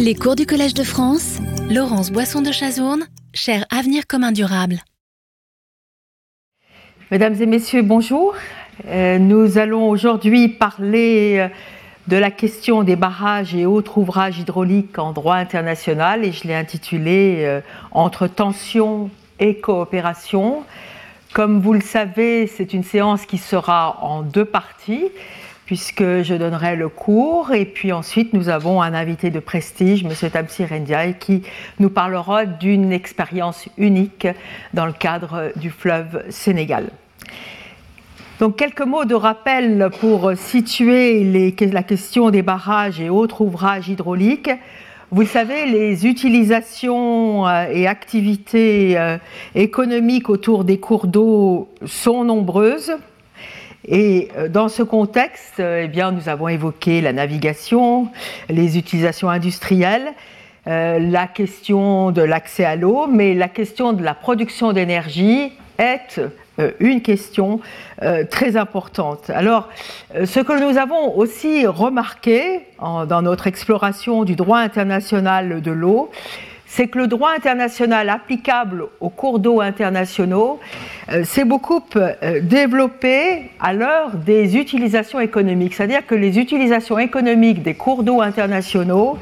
Les cours du Collège de France, Laurence Boisson de Chazourne, cher Avenir commun durable. Mesdames et messieurs, bonjour. Euh, nous allons aujourd'hui parler euh, de la question des barrages et autres ouvrages hydrauliques en droit international et je l'ai intitulé euh, Entre tension et coopération. Comme vous le savez, c'est une séance qui sera en deux parties puisque je donnerai le cours. Et puis ensuite, nous avons un invité de prestige, M. Tamsi Rendiaï, qui nous parlera d'une expérience unique dans le cadre du fleuve Sénégal. Donc quelques mots de rappel pour situer la question des barrages et autres ouvrages hydrauliques. Vous le savez, les utilisations euh, et activités euh, économiques autour des cours d'eau sont nombreuses. Et euh, dans ce contexte, euh, eh bien, nous avons évoqué la navigation, les utilisations industrielles, euh, la question de l'accès à l'eau, mais la question de la production d'énergie est une question très importante. Alors, ce que nous avons aussi remarqué dans notre exploration du droit international de l'eau, c'est que le droit international applicable aux cours d'eau internationaux euh, s'est beaucoup euh, développé à l'heure des utilisations économiques. C'est-à-dire que les utilisations économiques des cours d'eau internationaux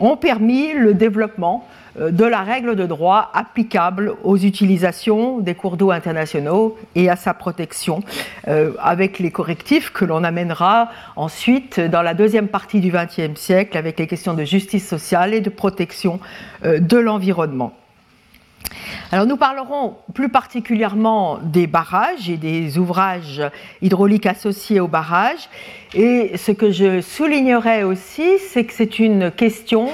ont permis le développement de la règle de droit applicable aux utilisations des cours d'eau internationaux et à sa protection, euh, avec les correctifs que l'on amènera ensuite dans la deuxième partie du XXe siècle avec les questions de justice sociale et de protection euh, de l'environnement. Alors nous parlerons plus particulièrement des barrages et des ouvrages hydrauliques associés aux barrages. Et ce que je soulignerai aussi, c'est que c'est une question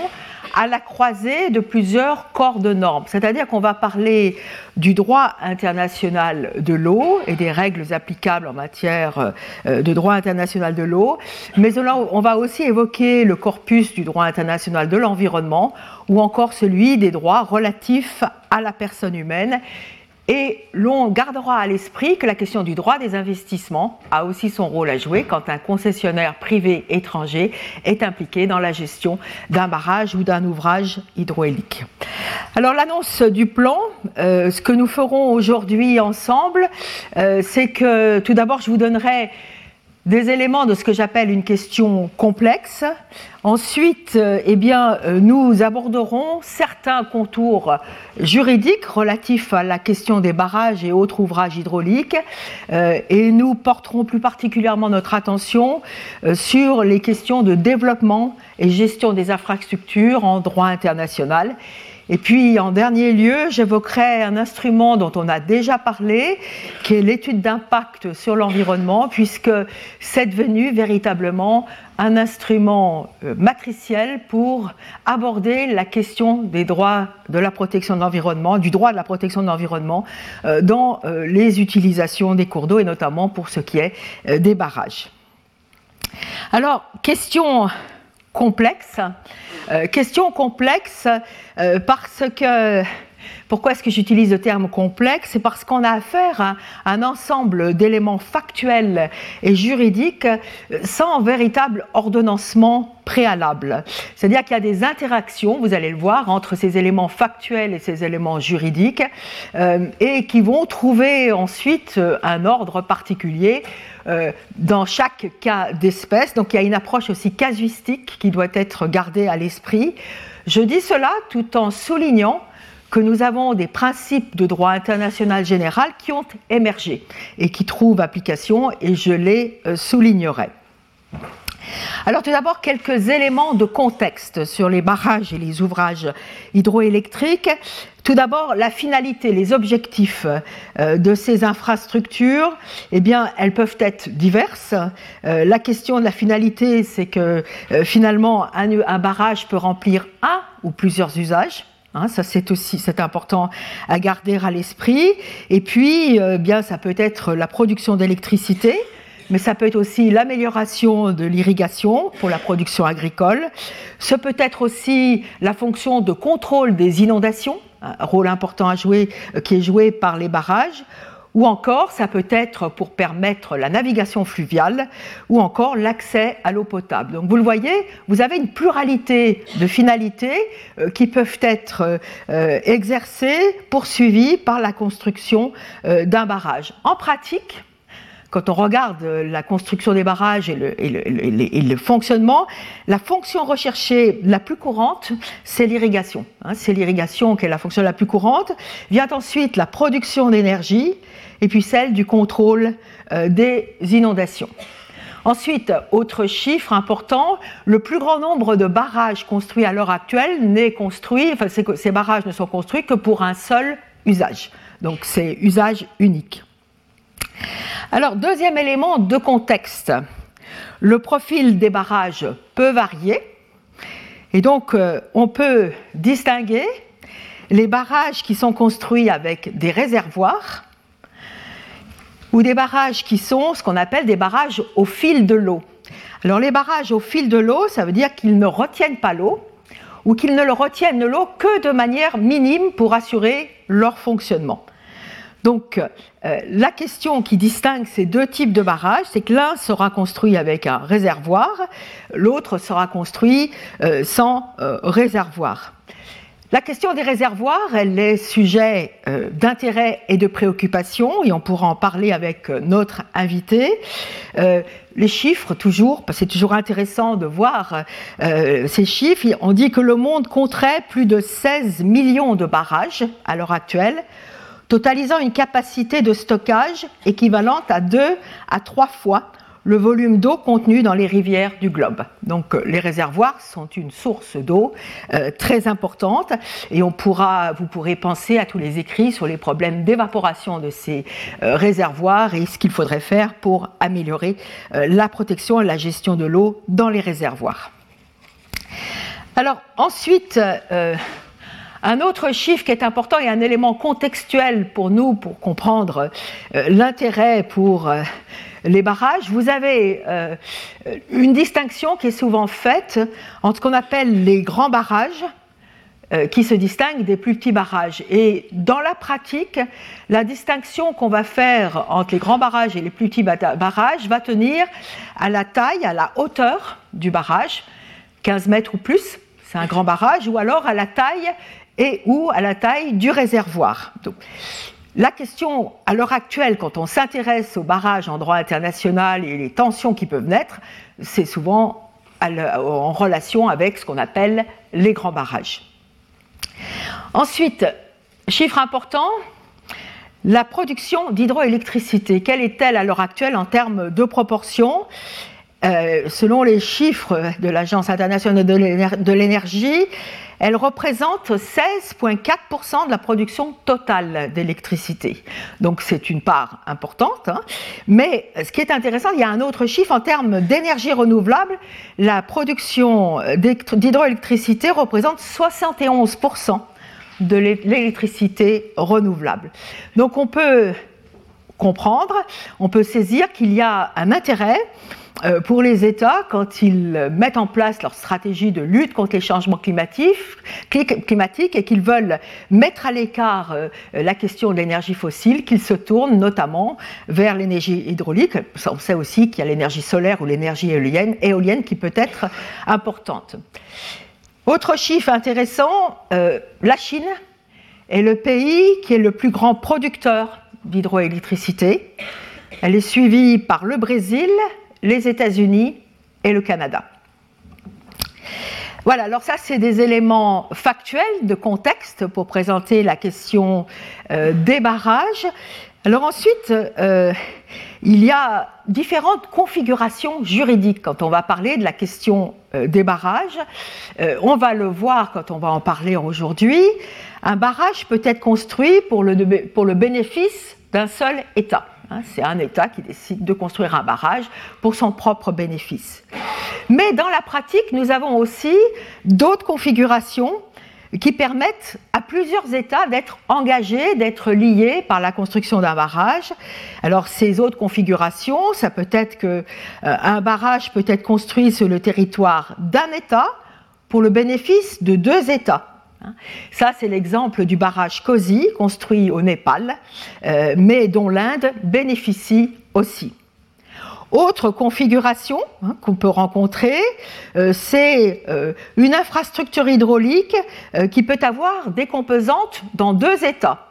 à la croisée de plusieurs corps de normes. C'est-à-dire qu'on va parler du droit international de l'eau et des règles applicables en matière euh, de droit international de l'eau, mais on va aussi évoquer le corpus du droit international de l'environnement ou encore celui des droits relatifs à la personne humaine et l'on gardera à l'esprit que la question du droit des investissements a aussi son rôle à jouer quand un concessionnaire privé étranger est impliqué dans la gestion d'un barrage ou d'un ouvrage hydroélique. Alors l'annonce du plan, euh, ce que nous ferons aujourd'hui ensemble, euh, c'est que tout d'abord je vous donnerai des éléments de ce que j'appelle une question complexe. Ensuite, euh, eh bien, euh, nous aborderons certains contours juridiques relatifs à la question des barrages et autres ouvrages hydrauliques, euh, et nous porterons plus particulièrement notre attention sur les questions de développement et gestion des infrastructures en droit international. Et puis, en dernier lieu, j'évoquerai un instrument dont on a déjà parlé, qui est l'étude d'impact sur l'environnement, puisque c'est devenu véritablement un instrument euh, matriciel pour aborder la question des droits de la protection de l'environnement, du droit de la protection de l'environnement euh, dans euh, les utilisations des cours d'eau et notamment pour ce qui est des barrages. Alors, question complexe. Euh, question complexe euh, parce que pourquoi est-ce que j'utilise le terme complexe? C'est parce qu'on a affaire à un ensemble d'éléments factuels et juridiques euh, sans véritable ordonnancement préalable. C'est-à-dire qu'il y a des interactions, vous allez le voir, entre ces éléments factuels et ces éléments juridiques, et qui vont trouver ensuite un ordre particulier euh, dans chaque cas d'espèce. Donc il y a une approche aussi casuistique qui doit être gardée à l'esprit. Je dis cela tout en soulignant que nous avons des principes de droit international général qui ont émergé et qui trouvent application et je les euh, soulignerai. Alors tout d'abord quelques éléments de contexte sur les barrages et les ouvrages hydroélectriques. Tout d'abord, la finalité, les objectifs euh, de ces infrastructures, eh bien, elles peuvent être diverses. Euh, la question de la finalité, c'est que finalement, un, barrage peut remplir un ou plusieurs usages. Hein, ça, c'est aussi important à garder à l'esprit. Et puis, bien, ça peut être la production d'électricité mais ça peut être aussi l'amélioration de l'irrigation pour la production agricole. Ce peut être aussi la fonction de contrôle des inondations, un rôle important à jouer, euh, qui est joué par les barrages, ou encore ça peut être pour permettre la navigation fluviale, ou encore l'accès à l'eau potable. Donc vous le voyez, vous avez une pluralité de finalités euh, qui peuvent être euh, exercées, poursuivies par la construction euh, d'un barrage. En pratique, quand on regarde la construction des barrages et le, fonctionnement, la fonction recherchée la plus courante, c'est l'irrigation. Hein. c'est l'irrigation qui est la fonction la plus courante. Vient ensuite la production d'énergie et puis celle du contrôle euh, des inondations. Ensuite, autre chiffre important, le plus grand nombre de barrages construits à l'heure actuelle n'est construit, enfin, ces barrages ne sont construits que pour un seul usage. Donc c'est usage unique. Alors, deuxième élément de contexte. Le profil des barrages peut varier. Et donc, euh, on peut distinguer les barrages qui sont construits avec des réservoirs ou des barrages qui sont ce qu'on appelle des barrages au fil de l'eau. Alors les barrages au fil de l'eau, ça veut dire qu'ils ne retiennent pas l'eau ou qu'ils ne le retiennent l'eau que de manière minime pour assurer leur fonctionnement. Donc euh, la question qui distingue ces deux types de barrages, c'est que l'un sera construit avec un réservoir, l'autre sera construit euh, sans euh, réservoir. La question des réservoirs, elle est sujet d'intérêt et de préoccupation, et on pourra en parler avec notre invité. les chiffres, toujours, c'est toujours intéressant de voir ces chiffres. On dit que le monde compterait plus de 16 millions de barrages à l'heure actuelle, totalisant une capacité de stockage équivalente à deux à trois fois le volume d'eau contenu dans les rivières du globe. Donc euh, les réservoirs sont une source d'eau euh, très importante et on pourra, vous pourrez penser à tous les écrits sur les problèmes d'évaporation de ces euh, réservoirs et ce qu'il faudrait faire pour améliorer la protection et la gestion de l'eau dans les réservoirs. Alors ensuite, un autre chiffre qui est important et un élément contextuel pour nous pour comprendre euh, l'intérêt pour euh, les barrages, vous avez euh, une distinction qui est souvent faite entre ce qu'on appelle les grands barrages, qui se distinguent des plus petits barrages. Et dans la pratique, la distinction qu'on va faire entre les grands barrages et les plus petits barrages va tenir à la taille, à la hauteur du barrage, 15 mètres ou plus, c'est un grand barrage, ou alors à la taille et ou à la taille du réservoir. la question à l'heure actuelle, quand on s'intéresse aux barrages en droit international et les tensions qui peuvent naître, c'est souvent en relation avec ce qu'on appelle les grands barrages. Ensuite, chiffre important, la production d'hydroélectricité. Quelle est-elle à l'heure actuelle en termes de proportion? Euh, Selon les chiffres de l'Agence internationale de l'énergie, elle représente 16,4% de la production totale d'électricité. Donc c'est une part importante. Hein. Mais ce qui est intéressant, il y a un autre chiffre en termes d'énergie renouvelable. La production d'hydroélectricité représente 71% de l'électricité renouvelable. Donc on peut comprendre, on peut saisir qu'il y a un intérêt pour les États, quand ils mettent en place leur stratégie de lutte contre les changements climatiques, et qu'ils veulent mettre à l'écart euh, la question de l'énergie fossile, qu'ils se tournent notamment vers l'énergie hydraulique. On sait aussi qu'il y a l'énergie solaire ou l'énergie éolienne, éolienne qui peut être importante. Autre chiffre intéressant, euh, la Chine est le pays qui est le plus grand producteur d'hydroélectricité. Elle est suivie par le Brésil, les États-Unis et le Canada. Voilà, alors ça c'est des éléments factuels de contexte pour présenter la question euh, des barrages. Alors ensuite, euh, il y a différentes configurations juridiques quand on va parler de la question euh, des barrages. on va le voir quand on va en parler aujourd'hui. Un barrage peut être construit pour le, pour le bénéfice d'un seul État. Hein, c'est un État qui décide de construire un barrage pour son propre bénéfice. Mais dans la pratique, nous avons aussi d'autres configurations qui permettent à plusieurs États d'être engagés, d'être liés par la construction d'un barrage. Alors ces autres configurations, ça peut être que euh, barrage peut être construit sur le territoire d'un État pour le bénéfice de deux États. Hein. Ça, c'est l'exemple du barrage Kosi, construit au Népal, euh, mais dont l'Inde bénéficie aussi. Autre configuration hein, qu'on peut rencontrer, euh, c'est euh, une infrastructure hydraulique qui peut avoir des composantes dans deux états.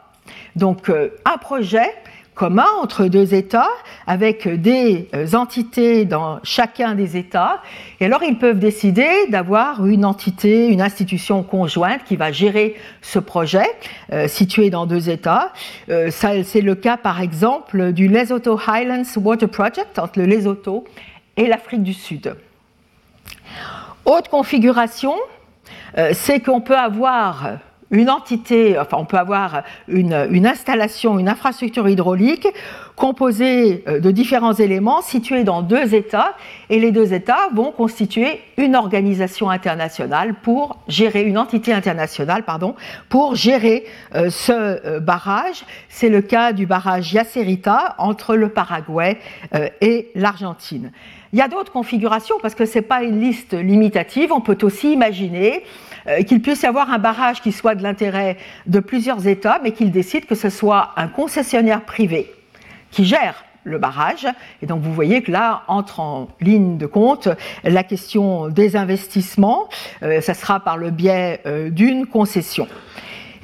Donc un projet commun entre deux États, avec des euh, entités dans chacun des États. Et alors, ils peuvent décider d'avoir une entité, une institution conjointe qui va gérer ce projet euh, situé dans deux États. Euh, c'est le cas, par exemple, du Lesotho Highlands Water Project entre le Lesotho et l'Afrique du Sud. Autre configuration, c'est qu'on peut avoir une entité, enfin on peut avoir une, installation, une infrastructure hydraulique composée euh, de différents éléments situés dans deux États et les deux États vont constituer une organisation internationale pour gérer, une entité internationale, pardon, pour gérer euh, ce euh, barrage. C'est le cas du barrage Yacerita entre le Paraguay et l'Argentine. Il y a d'autres configurations parce que ce n'est pas une liste limitative. On peut aussi imaginer qu'il puisse y avoir un barrage qui soit de l'intérêt de plusieurs États, mais qu'il décide que ce soit un concessionnaire privé qui gère le barrage. Et donc vous voyez que là entre en ligne de compte la question des investissements. Euh, ça sera par le biais euh, d'une concession.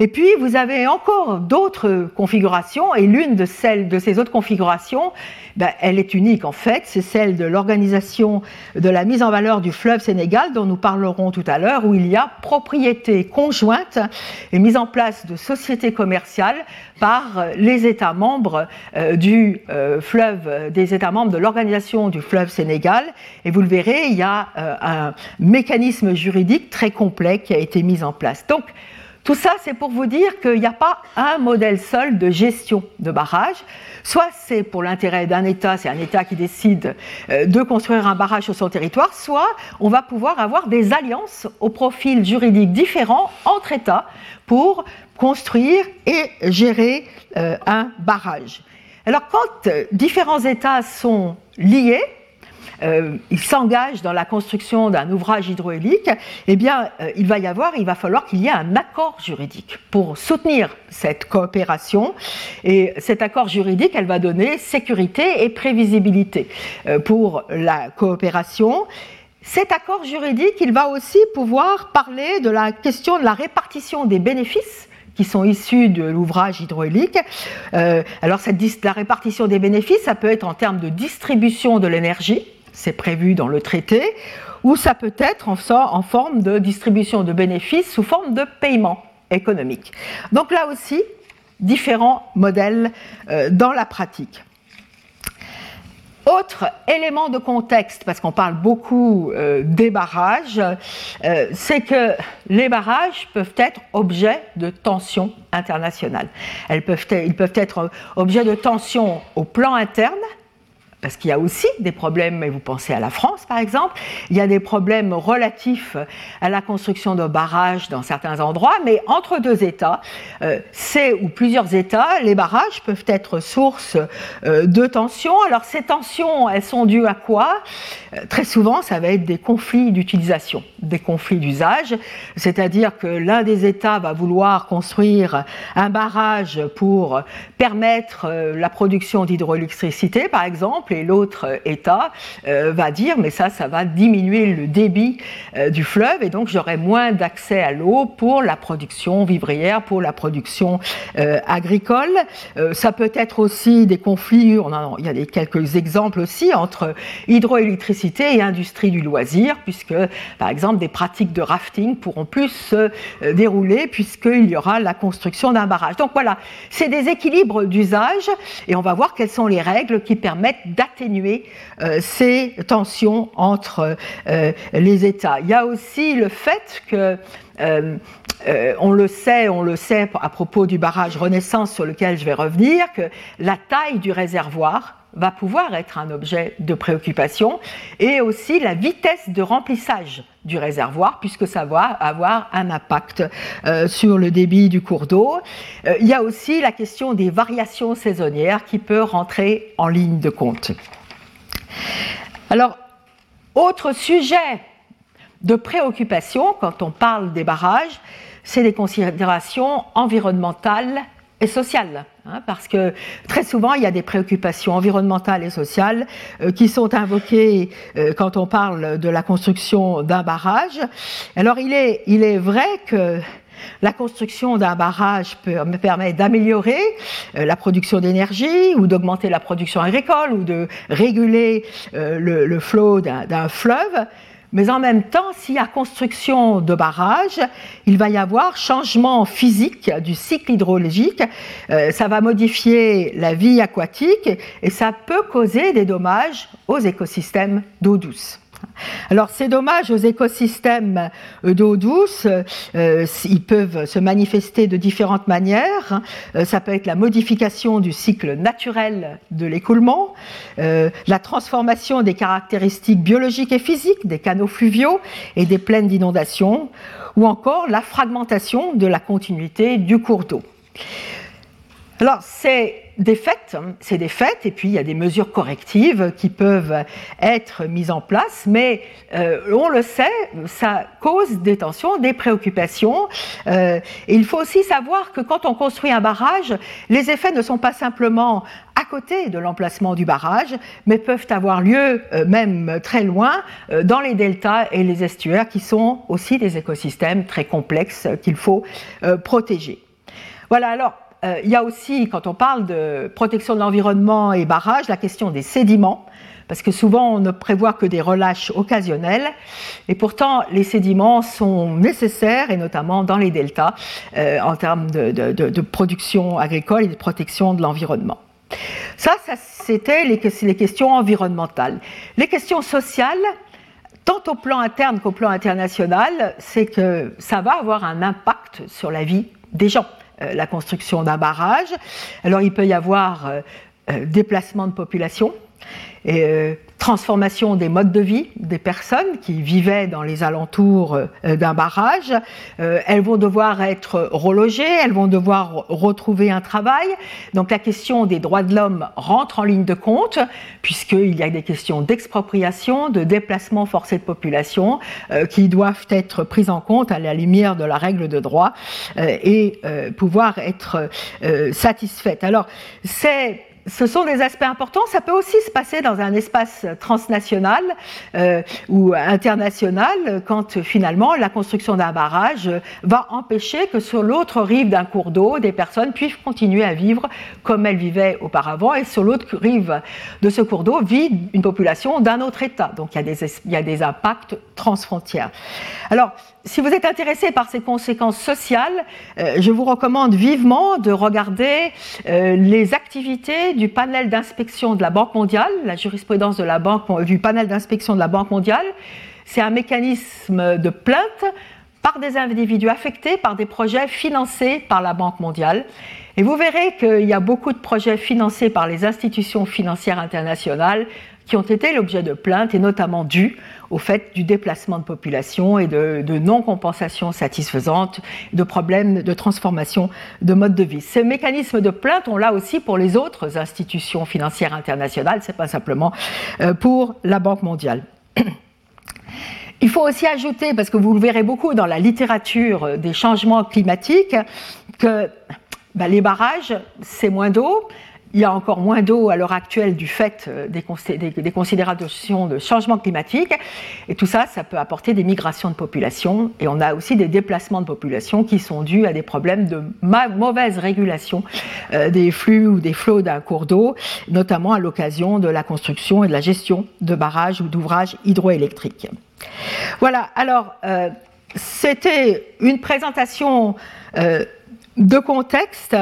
Et puis, vous avez encore d'autres configurations, et l'une de celles de ces autres configurations, ben, elle est unique en fait, c'est celle de l'organisation de la mise en valeur du fleuve Sénégal, dont nous parlerons tout à l'heure, où il y a propriété conjointe et mise en place de sociétés commerciales par les États membres euh, du euh, fleuve, des États membres de l'organisation du fleuve Sénégal. Et vous le verrez, il y a euh, un mécanisme juridique très complet qui a été mis en place. Donc, tout ça, c'est pour vous dire qu'il n'y a pas un modèle seul de gestion de barrage. Soit c'est pour l'intérêt d'un État, c'est un État qui décide euh, de construire un barrage sur son territoire, soit on va pouvoir avoir des alliances au profil juridique différent entre États pour construire et gérer euh, un barrage. Alors quand euh, différents États sont liés, euh, il s'engage dans la construction d'un ouvrage hydroélique, eh bien, euh, il va y avoir, il va falloir qu'il y ait un accord juridique pour soutenir cette coopération. Et cet accord juridique, elle va donner sécurité et prévisibilité euh, pour la coopération. Cet accord juridique, il va aussi pouvoir parler de la question de la répartition des bénéfices qui sont issus de l'ouvrage hydraulique. alors, la répartition des bénéfices, ça peut être en termes de distribution de l'énergie, c'est prévu dans le traité, ou ça peut être en, forme de distribution de bénéfices sous forme de paiement économique. Donc là aussi, différents modèles euh, dans la pratique. Autre élément de contexte, parce qu'on parle beaucoup euh, des barrages, euh, c'est que les barrages peuvent être objets de tensions internationales. ils peuvent être objets de tensions au plan interne, parce qu'il y a aussi des problèmes, et vous pensez à la France par exemple, il y a des problèmes relatifs à la construction de barrages dans certains endroits, mais entre deux États, euh, c'est ou plusieurs États, les barrages peuvent être source euh, de tensions. Alors ces tensions, elles sont dues à quoi? Euh, Très souvent, ça va être des conflits d'utilisation, des conflits d'usage, c'est-à-dire que l'un des États va vouloir construire un barrage pour permettre la production d'hydroélectricité, par exemple, et l'autre État euh, va dire mais ça, ça va diminuer le débit euh, du fleuve et donc j'aurai moins d'accès à l'eau pour la production vivrière, pour la production euh, agricole. ça peut être aussi des conflits, il y a des, quelques exemples aussi entre hydroélectricité et industrie du loisir, puisque par exemple des pratiques de rafting pourront plus se dérouler puisqu'il y aura la construction d'un barrage. Donc voilà, c'est des équilibres d'usage et on va voir quelles sont les règles qui permettent d'atténuer euh, ces tensions entre euh, les États. Il y a aussi le fait que euh, on le sait, on le sait à propos du barrage Renaissance sur lequel je vais revenir, que la taille du réservoir va pouvoir être un objet de préoccupation et aussi la vitesse de remplissage du réservoir puisque ça va avoir un impact sur le débit du cours d'eau. il y a aussi la question des variations saisonnières qui peut rentrer en ligne de compte. Alors, autre sujet de préoccupation quand on parle des barrages, c'est des considérations environnementales et sociales. Hein, parce que très souvent, il y a des préoccupations environnementales et sociales euh, qui sont invoquées euh, quand on parle de la construction d'un barrage. Alors, il est, il est vrai que la construction d'un barrage permet d'améliorer euh, la production d'énergie ou d'augmenter la production agricole ou de réguler le, le flot d'un fleuve. Mais en même temps, s'il y a construction de barrages, il va y avoir changement physique du cycle hydrologique. Euh, ça va modifier la vie aquatique et ça peut causer des dommages aux écosystèmes d'eau douce. Alors ces dommages aux écosystèmes d'eau douce, euh, peuvent se manifester de différentes manières. Euh, ça peut être la modification du cycle naturel de l'écoulement, euh, la transformation des caractéristiques biologiques et physiques des canaux fluviaux et des plaines d'inondation, ou encore la fragmentation de la continuité du cours d'eau. Alors c'est des faits, c'est des faits, et puis il y a des mesures correctives qui peuvent être mises en place, mais euh, on le sait, ça cause des tensions, des préoccupations. Euh, il faut aussi savoir que quand on construit un barrage, les effets ne sont pas simplement à côté de l'emplacement du barrage, mais peuvent avoir lieu euh, même très loin dans les deltas et les estuaires, qui sont aussi des écosystèmes très complexes qu'il faut protéger. Voilà, alors euh, il y a aussi, quand on parle de protection de l'environnement et barrage, la question des sédiments, parce que souvent on ne prévoit que des relâches occasionnels, et pourtant les sédiments sont nécessaires, et notamment dans les deltas, euh, en termes de, production agricole et de protection de l'environnement. Ça, c'était les questions environnementales. Les questions sociales, tant au plan interne qu'au plan international, c'est que ça va avoir un impact sur la vie des gens. Euh, la construction d'un barrage. Alors il peut y avoir euh, euh, déplacement de population, transformation des modes de vie des personnes qui vivaient dans les alentours d'un barrage. elles vont devoir être relogées, elles vont devoir retrouver un travail. Donc la question des droits de l'homme rentre en ligne de compte, puisqu'il y a des questions d'expropriation, de déplacement forcé de population, qui doivent être prises en compte à la lumière de la règle de droit et pouvoir être satisfaites. Alors, c'est ce sont des aspects importants. Ça peut aussi se passer dans un espace transnational euh, ou international quand finalement la construction d'un barrage va empêcher que sur l'autre rive d'un cours d'eau, des personnes puissent continuer à vivre comme elles vivaient auparavant et sur l'autre rive de ce cours d'eau vit une population d'un autre État. Donc il y a des, impacts transfrontières. Alors, si vous êtes intéressé par ces conséquences sociales, euh, je vous recommande vivement de regarder euh, les activités du panel d'inspection de la Banque mondiale, la jurisprudence de la banque, du panel d'inspection de la Banque mondiale. C'est un mécanisme de plainte par des individus affectés par des projets financés par la Banque mondiale. Et vous verrez qu'il y a beaucoup de projets financés par les institutions financières internationales qui ont été l'objet de plaintes et notamment dus au fait du déplacement de population et de, non-compensation satisfaisante, de problèmes de transformation de mode de vie. Ce mécanisme de plainte, on l'a aussi pour les autres institutions financières internationales, ce n'est pas simplement euh, pour la Banque mondiale. Il faut aussi ajouter, parce que vous le verrez beaucoup dans la littérature des changements climatiques, que ben, les barrages, c'est moins d'eau, il y a encore moins d'eau à l'heure actuelle du fait euh, des, considérations de changement climatique. Et tout ça, ça peut apporter des migrations de population. Et on a aussi des déplacements de population qui sont dus à des problèmes de mauvaise régulation euh, des flux ou des flots d'un cours d'eau, notamment à l'occasion de la construction et de la gestion de barrages ou d'ouvrages hydroélectriques. Voilà, alors euh, c'était une présentation de contexte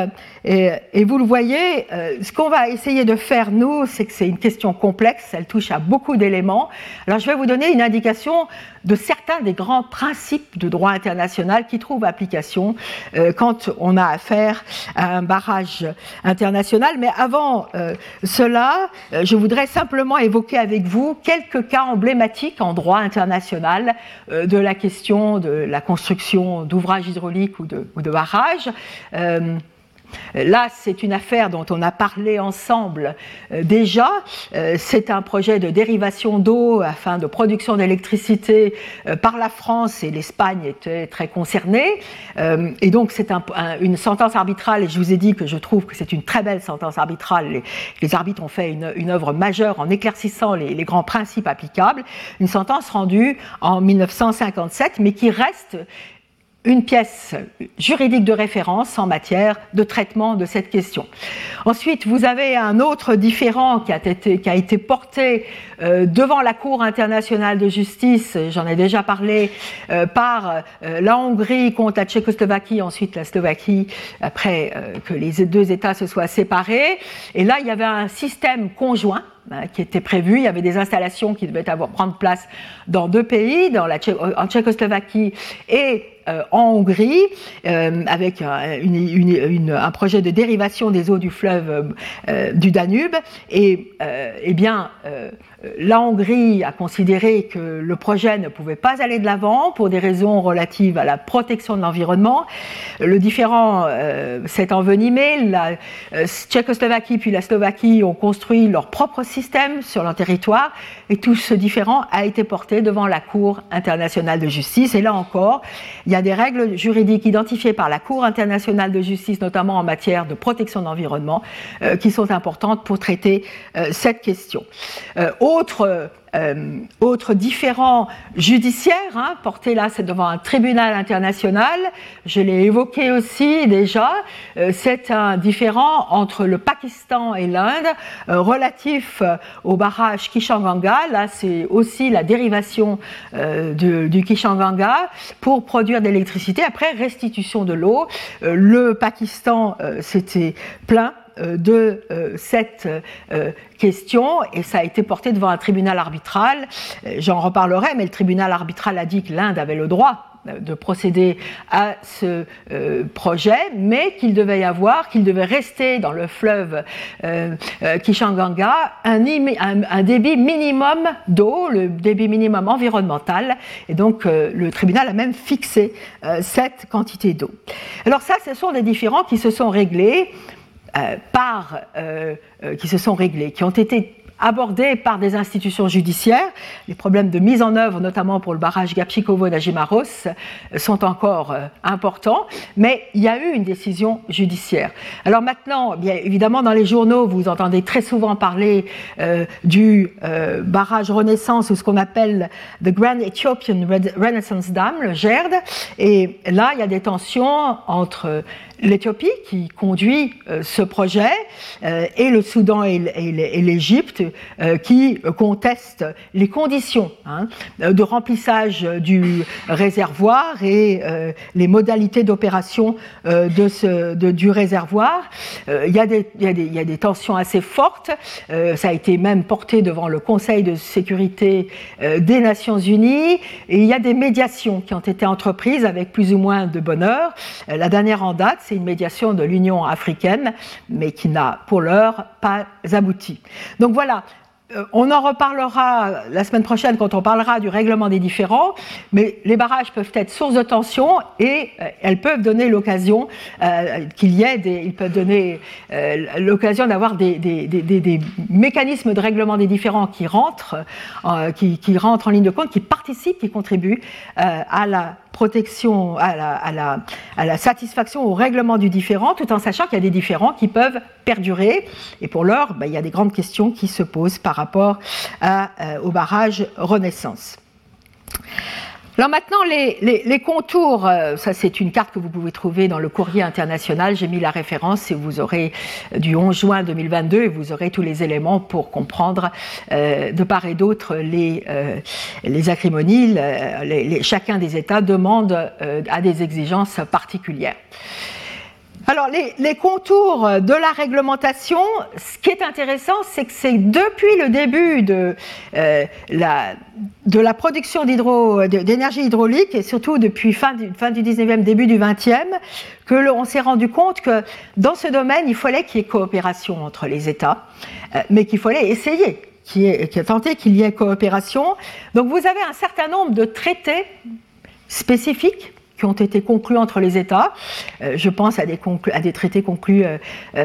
et, vous le voyez, euh, ce qu'on va essayer de faire, nous, c'est que c'est une question complexe, elle touche à beaucoup d'éléments. Alors je vais vous donner une indication de certains des grands principes de droit international qui trouvent application euh, quand on a affaire à un barrage international. Mais avant euh, cela, je voudrais simplement évoquer avec vous quelques cas emblématiques en droit international de la question de la construction d'ouvrages hydrauliques ou de, ou de barrages. Là, c'est une affaire dont on a parlé ensemble euh, déjà. Euh, c'est un projet de dérivation d'eau afin de production d'électricité euh, par la France et l'Espagne était très concernée. et donc, c'est une sentence arbitrale et je vous ai dit que je trouve que c'est une très belle sentence arbitrale. Les, arbitres ont fait une, œuvre majeure en éclaircissant les, les grands principes applicables. Une sentence rendue en 1957, mais qui reste une pièce juridique de référence en matière de traitement de cette question. Ensuite, vous avez un autre différent qui a été, qui a été porté euh, devant la Cour internationale de justice, j'en ai déjà parlé, euh, par euh, la Hongrie contre la Tchécoslovaquie, ensuite la Slovaquie, après que les deux États se soient séparés. Et là, il y avait un système conjoint hein, qui était prévu. Il y avait des installations qui devaient avoir, prendre place dans deux pays, dans la en Tchécoslovaquie et euh, en Hongrie, euh, avec un, projet de dérivation des eaux du fleuve euh, du Danube. Et eh bien, la Hongrie a considéré que le projet ne pouvait pas aller de l'avant pour des raisons relatives à la protection de l'environnement. Le différent s'est envenimé. La Tchécoslovaquie puis la Slovaquie ont construit leur propre système sur leur territoire et tout ce différent a été porté devant la Cour internationale de justice. Et là encore, il y a des règles juridiques identifiées par la Cour internationale de justice, notamment en matière de protection de l'environnement, euh, qui sont importantes pour traiter euh, cette question. Euh, autre euh, autre différent judiciaire, hein, porté là, c'est devant un tribunal international. Je l'ai évoqué aussi déjà. Euh, c'est un différent entre le Pakistan et l'Inde euh, relatif au barrage Kishanganga. Là, c'est aussi la dérivation du Kishanganga pour produire de l'électricité. Après restitution de l'eau, le Pakistan s'était plein euh, de euh, cette euh, question et ça a été porté devant un tribunal arbitral. J'en reparlerai, mais le tribunal arbitral a dit que l'Inde avait le droit de procéder à ce projet, mais qu'il devait y avoir, qu'il devait rester dans le fleuve Kishanganga un, un, débit minimum d'eau, le débit minimum environnemental, et donc le tribunal a même fixé cette quantité d'eau. Alors ça, ce sont des différends qui se sont réglés euh, par, euh, euh, qui se sont réglés, qui ont été abordés par des institutions judiciaires. Les problèmes de mise en œuvre, notamment pour le barrage Gapchikovo-Najimaros, sont encore importants, mais il y a eu une décision judiciaire. Alors maintenant, bien évidemment, dans les journaux, vous entendez très souvent parler du barrage Renaissance, ou ce qu'on appelle the Grand Ethiopian Renaissance Dam, le GERD, et là, il y a des tensions entre l'Éthiopie qui conduit euh, ce projet euh, et le Soudan et l'Égypte euh, qui contestent les conditions hein, de remplissage du réservoir et les modalités d'opération de ce, du réservoir. Il y, a des, y il y, a des, tensions assez fortes. ça a été même porté devant le Conseil de sécurité des Nations Unies et il y a des médiations qui ont été entreprises avec plus ou moins de bonheur. La dernière en date, c'est une médiation de l'Union africaine, mais qui n'a pour l'heure pas abouti. Donc voilà, euh, on en reparlera la semaine prochaine quand on parlera du règlement des différends, mais les barrages peuvent être source de tension et euh, elles peuvent donner l'occasion euh, qu'il y ait des, ils peuvent donner l'occasion d'avoir des, mécanismes de règlement des différends qui rentrent, qui, rentrent en ligne de compte, qui participent, qui contribuent à la protection, à la, satisfaction au règlement du différent, tout en sachant qu'il y a des différends qui peuvent perdurer. Et pour l'heure, ben, il y a des grandes questions qui se posent par rapport euh, au barrage Renaissance. Alors maintenant, les, contours, euh, ça c'est une carte que vous pouvez trouver dans le courrier international, j'ai mis la référence et vous aurez euh, du 11 juin 2022 et vous aurez tous les éléments pour comprendre euh, de part et d'autre les, les acrimonies. chacun des États demande à des exigences particulières. Alors, les, contours de la réglementation, ce qui est intéressant, c'est que c'est depuis le début de, euh, la, de la production d'énergie hydraulique, et surtout depuis fin du, fin du 19e, début du 20e, que l'on s'est rendu compte que dans ce domaine, il fallait qu'il y ait coopération entre les États, euh, mais qu'il fallait essayer ait, tenter qu'il y ait coopération. Donc, vous avez un certain nombre de traités spécifiques qui ont été conclus entre les États. je pense à des, traités conclus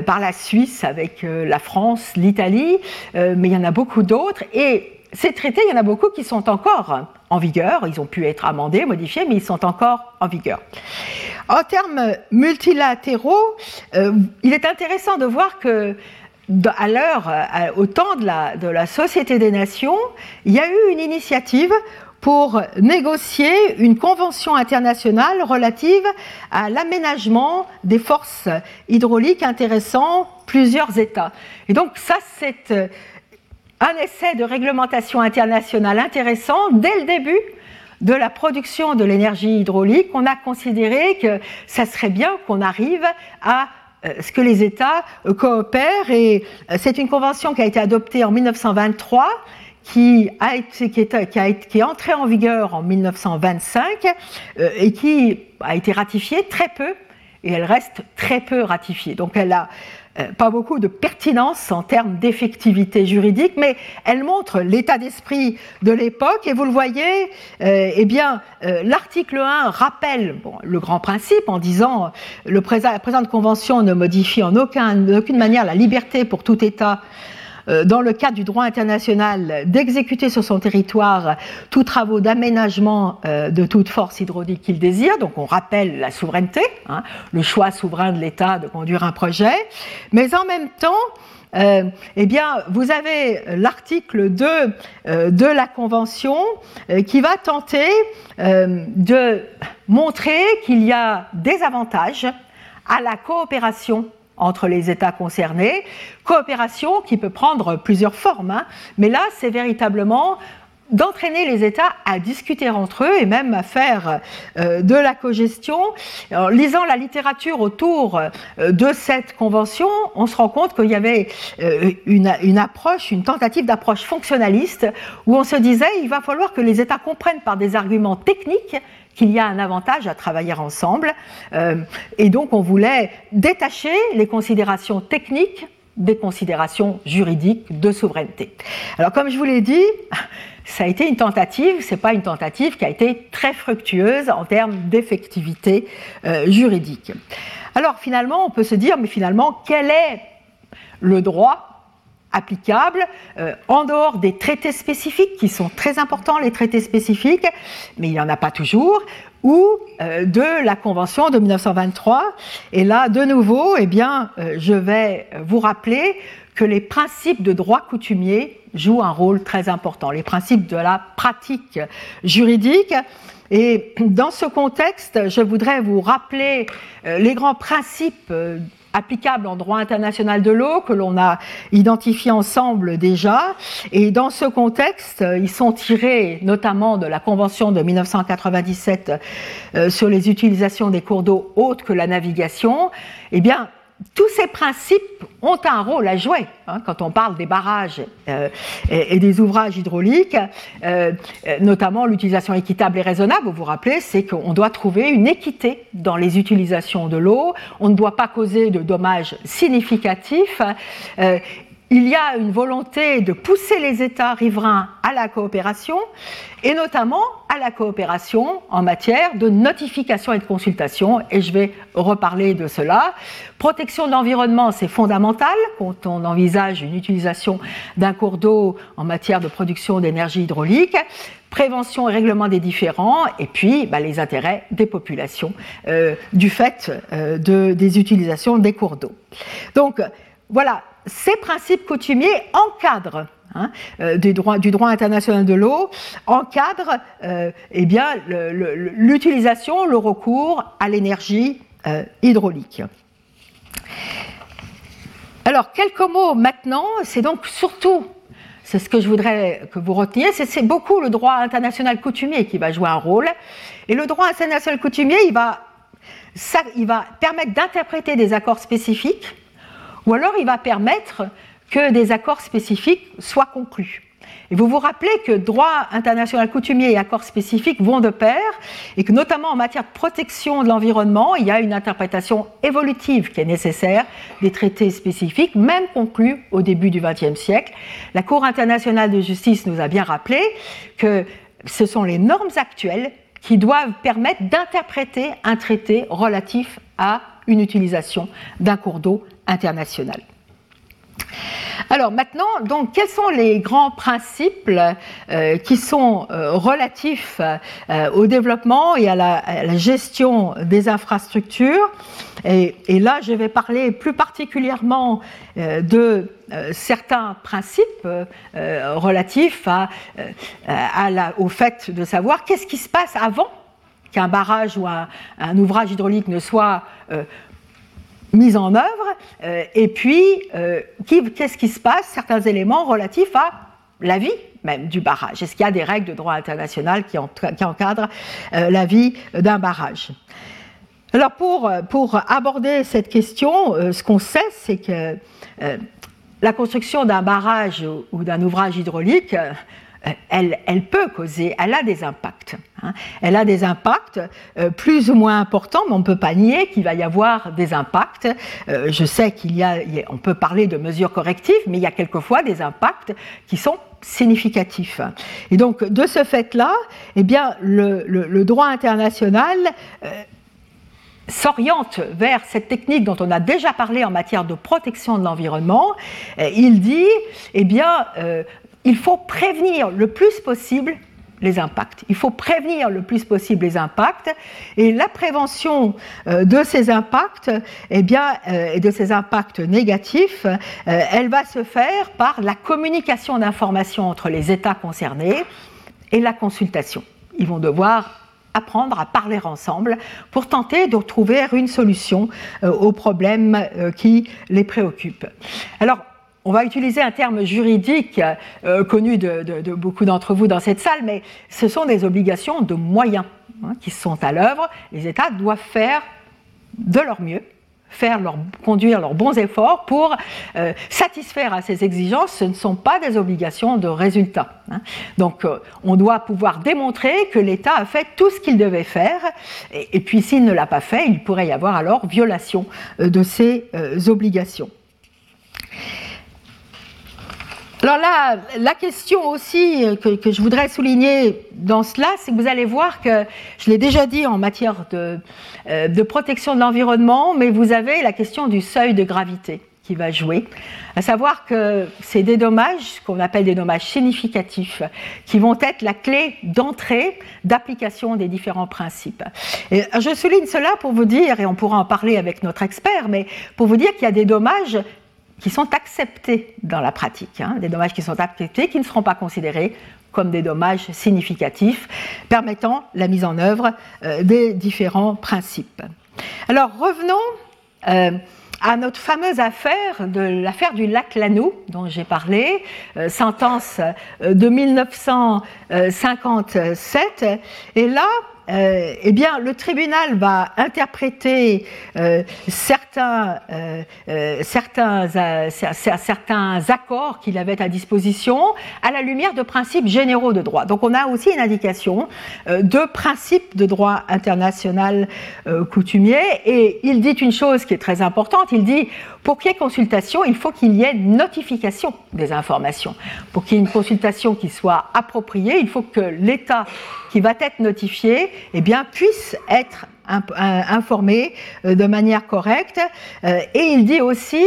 par la Suisse avec la France, l'Italie, mais il y en a beaucoup d'autres. Et ces traités, il y en a beaucoup qui sont encore en vigueur. Ils ont pu être amendés, modifiés, mais ils sont encore en vigueur. En termes multilatéraux, euh, il est intéressant de voir que à l'heure, au temps de la Société des Nations, il y a eu une initiative pour négocier une convention internationale relative à l'aménagement des forces hydrauliques intéressant plusieurs États. Et donc ça, c'est un essai de réglementation internationale intéressant dès le début de la production de l'énergie hydraulique. On a considéré que ça serait bien qu'on arrive à euh, ce que les États euh, coopèrent et euh, c'est une convention qui a été adoptée en 1923 qui, a été, qui, est, qui, a qui est entrée en vigueur en 1925 et qui a été ratifiée très peu et elle reste très peu ratifiée. Donc elle a euh, pas beaucoup de pertinence en termes d'effectivité juridique, mais elle montre l'état d'esprit de l'époque. Et vous le voyez, euh, eh bien, euh, l'article 1 rappelle le grand principe en disant le présent, la présente convention ne modifie en aucune manière la liberté pour tout État euh, dans le cadre du droit international, d'exécuter sur son territoire tous travaux d'aménagement euh, de toute force hydraulique qu'il désire. Donc on rappelle la souveraineté, hein, le choix souverain de l'État de conduire un projet, mais en même temps, euh, eh vous avez l'article 2 de la Convention qui va tenter de montrer qu'il y a des avantages à la coopération entre les États concernés. Coopération qui peut prendre plusieurs formes, hein. mais là, c'est véritablement d'entraîner les États à discuter entre eux et même à faire euh, de la cogestion. En lisant la littérature autour euh, de cette convention, on se rend compte qu'il y avait euh, une, une, approche, une tentative d'approche fonctionnaliste, où on se disait il va falloir que les États comprennent par des arguments techniques qu'il y a un avantage à travailler ensemble. Euh, et donc on voulait détacher les considérations techniques des considérations juridiques de souveraineté. Alors comme je vous l'ai dit, ça a été une tentative, c'est pas une tentative qui a été très fructueuse en termes d'effectivité euh, juridique. Alors finalement, on peut se dire, mais finalement, quel est le droit applicables euh, en dehors des traités spécifiques qui sont très importants, les traités spécifiques, mais il n'y en a pas toujours, ou euh, de la Convention de 1923. Et là, de nouveau, eh bien, euh, je vais vous rappeler que les principes de droit coutumier jouent un rôle très important, les principes de la pratique juridique. Et dans ce contexte, je voudrais vous rappeler les grands principes applicable en droit international de l'eau que l'on a identifié ensemble déjà. Et dans ce contexte, ils sont tirés notamment de la Convention de 1997 euh, sur les utilisations des cours d'eau autres que la navigation. Eh bien, tous ces principes ont un rôle à jouer hein, quand on parle des barrages euh, et, des ouvrages hydrauliques, euh, notamment l'utilisation équitable et raisonnable. Vous vous rappelez, c'est qu'on doit trouver une équité dans les utilisations de l'eau. On ne doit pas causer de dommages significatifs. Euh, il y a une volonté de pousser les États riverains à la coopération, et notamment à la coopération en matière de notification et de consultation, et je vais reparler de cela. Protection de l'environnement, c'est fondamental quand on envisage une utilisation d'un cours d'eau en matière de production d'énergie hydraulique prévention et règlement des différends, et puis bah, les intérêts des populations euh, du fait euh, de, des utilisations des cours d'eau. Donc voilà, ces principes coutumiers encadrent hein, euh, du, droit, international de l'eau, encadrent euh, eh bien, l'utilisation, le, recours à l'énergie euh, hydraulique. Alors, quelques mots maintenant, c'est donc surtout, c'est ce que je voudrais que vous reteniez, c'est beaucoup le droit international coutumier qui va jouer un rôle. Et le droit international coutumier, il va, ça, il va permettre d'interpréter des accords spécifiques ou alors il va permettre que des accords spécifiques soient conclus. Et vous vous rappelez que droit international coutumier et accords spécifiques vont de pair, et que notamment en matière de protection de l'environnement, il y a une interprétation évolutive qui est nécessaire des traités spécifiques, même conclus au début du XXe siècle. La Cour internationale de justice nous a bien rappelé que ce sont les normes actuelles qui doivent permettre d'interpréter un traité relatif à une utilisation d'un cours d'eau international. Alors maintenant, donc, quels sont les grands principes euh, qui sont euh, relatifs euh, au développement et à la, gestion des infrastructures? Et, là, je vais parler plus particulièrement de certains principes relatifs au fait de savoir qu'est-ce qui se passe avant qu'un barrage ou un, ouvrage hydraulique ne soit mise en œuvre, euh, et puis euh, qu'est-ce qui se passe, certains éléments relatifs à la vie même du barrage. Est-ce qu'il y a des règles de droit international qui, encadrent euh, la vie d'un barrage? Alors pour, pour, aborder cette question, ce qu'on sait, c'est que la construction d'un barrage ou d'un ouvrage hydraulique euh, elle, peut causer, elle a des impacts. Hein. Elle a des impacts euh, plus ou moins importants, mais on ne peut pas nier qu'il va y avoir des impacts. Euh, je sais qu'il y a, on peut parler de mesures correctives, mais il y a quelquefois des impacts qui sont significatifs. Et donc, de ce fait-là, eh bien, le, droit international s'oriente vers cette technique dont on a déjà parlé en matière de protection de l'environnement. Il dit, eh bien, il faut prévenir le plus possible les impacts. Il faut prévenir le plus possible les impacts et la prévention euh, de ces impacts, eh bien, euh, de ces impacts négatifs, euh, elle va se faire par la communication d'informations entre les États concernés et la consultation. Ils vont devoir apprendre à parler ensemble pour tenter de trouver une solution aux problèmes qui les préoccupent. Alors, on va utiliser un terme juridique euh, connu de, beaucoup d'entre vous dans cette salle, mais ce sont des obligations de moyens hein, qui sont à l'œuvre. Les États doivent faire de leur mieux, faire leur, conduire leurs bons efforts pour euh, satisfaire à ces exigences. Ce ne sont pas des obligations de résultat. Hein. Donc, euh, on doit pouvoir démontrer que l'État a fait tout ce qu'il devait faire, et, et puis s'il ne l'a pas fait, il pourrait y avoir alors violation de ces obligations. Alors là, la question aussi que, je voudrais souligner dans cela, c'est que vous allez voir que, je l'ai déjà dit en matière de, euh, de protection de l'environnement, mais vous avez la question du seuil de gravité qui va jouer, à savoir que c'est des dommages, qu'on appelle des dommages significatifs, qui vont être la clé d'entrée d'application des différents principes. Je souligne cela pour vous dire, et on pourra en parler avec notre expert, mais pour vous dire qu'il y a des dommages qui sont acceptés dans la pratique, hein, des dommages qui sont acceptés, qui ne seront pas considérés comme des dommages significatifs, permettant la mise en œuvre euh, des différents principes. Alors revenons euh, à notre fameuse affaire de l'affaire du lac Lanou dont j'ai parlé, euh, sentence de 1957. Et là, euh, eh bien, le tribunal va interpréter euh, certains, euh, certains, certains accords qu'il avait à disposition à la lumière de principes généraux de droit. Donc, on a aussi une indication de principes de droit international coutumier. Et il dit une chose qui est très importante. Il dit pour qu'il y ait consultation, il faut qu'il y ait notification des informations. Pour qu'il y ait une consultation qui soit appropriée, il faut que l'État qui va être notifié eh bien, puisse être informé euh, de manière correcte. Euh, et il dit aussi,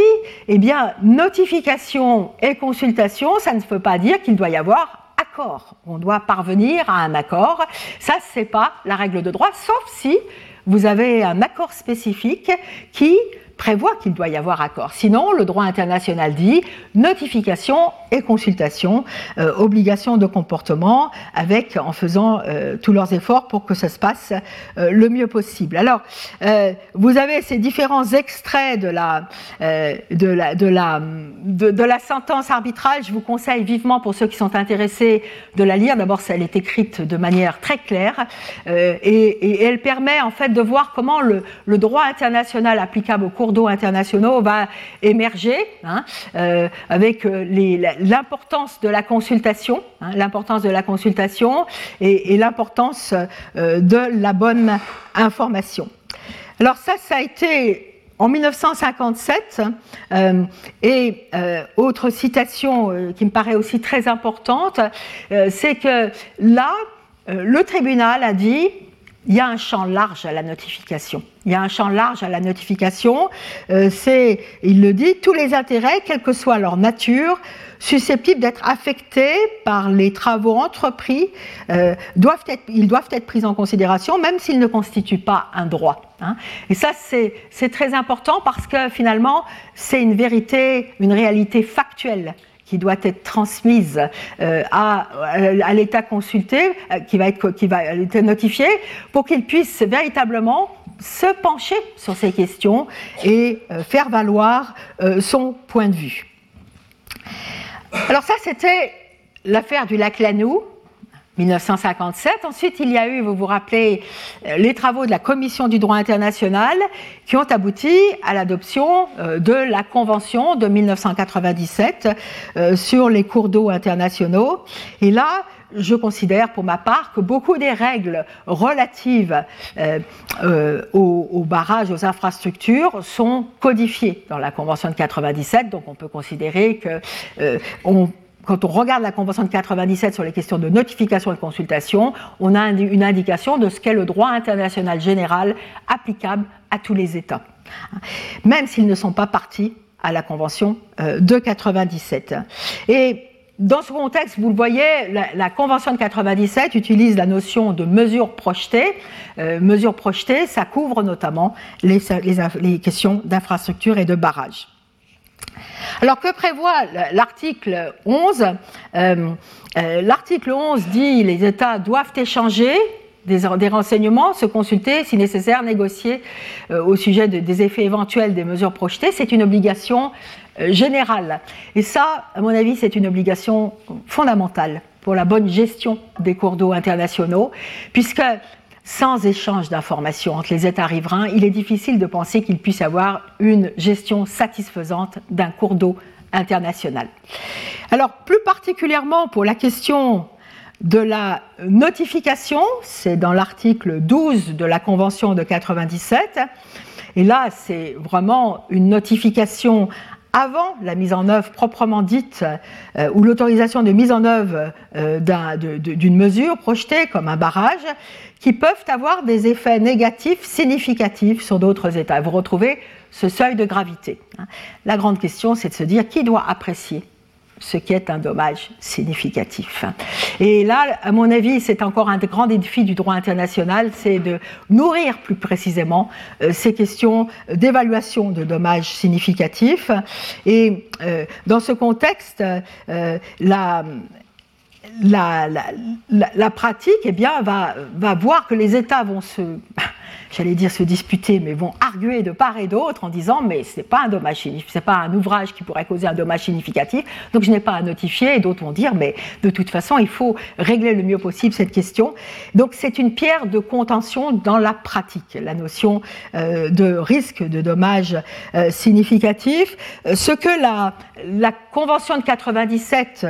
eh bien, notification et consultation, ça ne veut pas dire qu'il doit y avoir accord. On doit parvenir à un accord. Ça, c'est pas la règle de droit, sauf si vous avez un accord spécifique qui prévoit qu'il doit y avoir accord. Sinon, le droit international dit notification et consultation, euh, obligation de comportement, avec en faisant euh, tous leurs efforts pour que ça se passe euh, le mieux possible. Alors, vous avez ces différents extraits de la, de la, de la, de, la sentence arbitrale. Je vous conseille vivement pour ceux qui sont intéressés de la lire. D'abord, elle est écrite de manière très claire et, et, elle permet en fait de voir comment le, droit international applicable au cours d'eau internationaux va émerger hein, avec les, l'importance de la consultation, hein, l'importance de la consultation et, l'importance euh, de la bonne information. Alors ça, ça a été en 1957, euh, et euh, autre citation qui me paraît aussi très importante, c'est que là, le tribunal a dit il y a un champ large à la notification. Il y a un champ large à la notification. Euh, c'est, il le dit, tous les intérêts, quelle que soit leur nature, susceptibles d'être affectés par les travaux entrepris, euh, ils doivent être pris en considération, même s'ils ne constituent pas un droit. Hein. Et ça, c'est, très important parce que finalement, c'est une vérité, une réalité factuelle qui doit être transmise euh, à, à l'État consulté, euh, qui va être, qui va être notifié, pour qu'il puisse véritablement se pencher sur ces questions et euh, faire valoir son point de vue. Alors ça, c'était l'affaire du lac Lanou, 1957. Ensuite, il y a eu, vous vous rappelez, euh, les travaux de la Commission du droit international qui ont abouti à l'adoption euh, de la Convention de 1997 euh, sur les cours d'eau internationaux. Et là, je considère pour ma part que beaucoup des règles relatives aux, barrages, aux infrastructures sont codifiées dans la Convention de 97. Donc on peut considérer que on quand on regarde la Convention de 97 sur les questions de notification et de consultation, on a une indication de ce qu'est le droit international général applicable à tous les États, même s'ils ne sont pas partis à la Convention euh, de 97. Et dans ce contexte, vous le voyez, la, Convention de 97 utilise la notion de mesure projetée. Euh, mesure projetée, ça couvre notamment les, questions d'infrastructure et de barrage. Alors que prévoit l'article 11 euh, euh, L'article 11 dit les États doivent échanger des, renseignements, se consulter, si nécessaire, négocier euh, au sujet des effets éventuels des mesures projetées. C'est une obligation générale. Et ça, à mon avis, c'est une obligation fondamentale pour la bonne gestion des cours d'eau internationaux, puisque sans échange d'informations entre les États riverains, il est difficile de penser qu'il puisse avoir une gestion satisfaisante d'un cours d'eau international. Alors, plus particulièrement pour la question de la notification, c'est dans l'article 12 de la Convention de 97, et là, c'est vraiment une notification avant la mise en œuvre proprement dite euh, ou l'autorisation de mise en œuvre euh, d'une mesure projetée comme un barrage, qui peuvent avoir des effets négatifs significatifs sur d'autres États. Vous retrouvez ce seuil de gravité. La grande question, c'est de se dire qui doit apprécier ce qui est un dommage significatif. Et là, à mon avis, c'est encore un des grands défis du droit international, c'est de nourrir plus précisément euh, ces questions d'évaluation de dommages significatifs. Et euh, dans ce contexte, euh, la, la, la, pratique eh bien, va, va voir que les États vont se j'allais dire se disputer, mais vont arguer de part et d'autre en disant mais ce n'est pas un dommage significatif, pas un ouvrage qui pourrait causer un dommage significatif, donc je n'ai pas à notifier. Et d'autres vont dire mais de toute façon il faut régler le mieux possible cette question. Donc c'est une pierre de contention dans la pratique, la notion euh, de risque de dommage euh, significatif. Euh, ce que la, la Convention de 97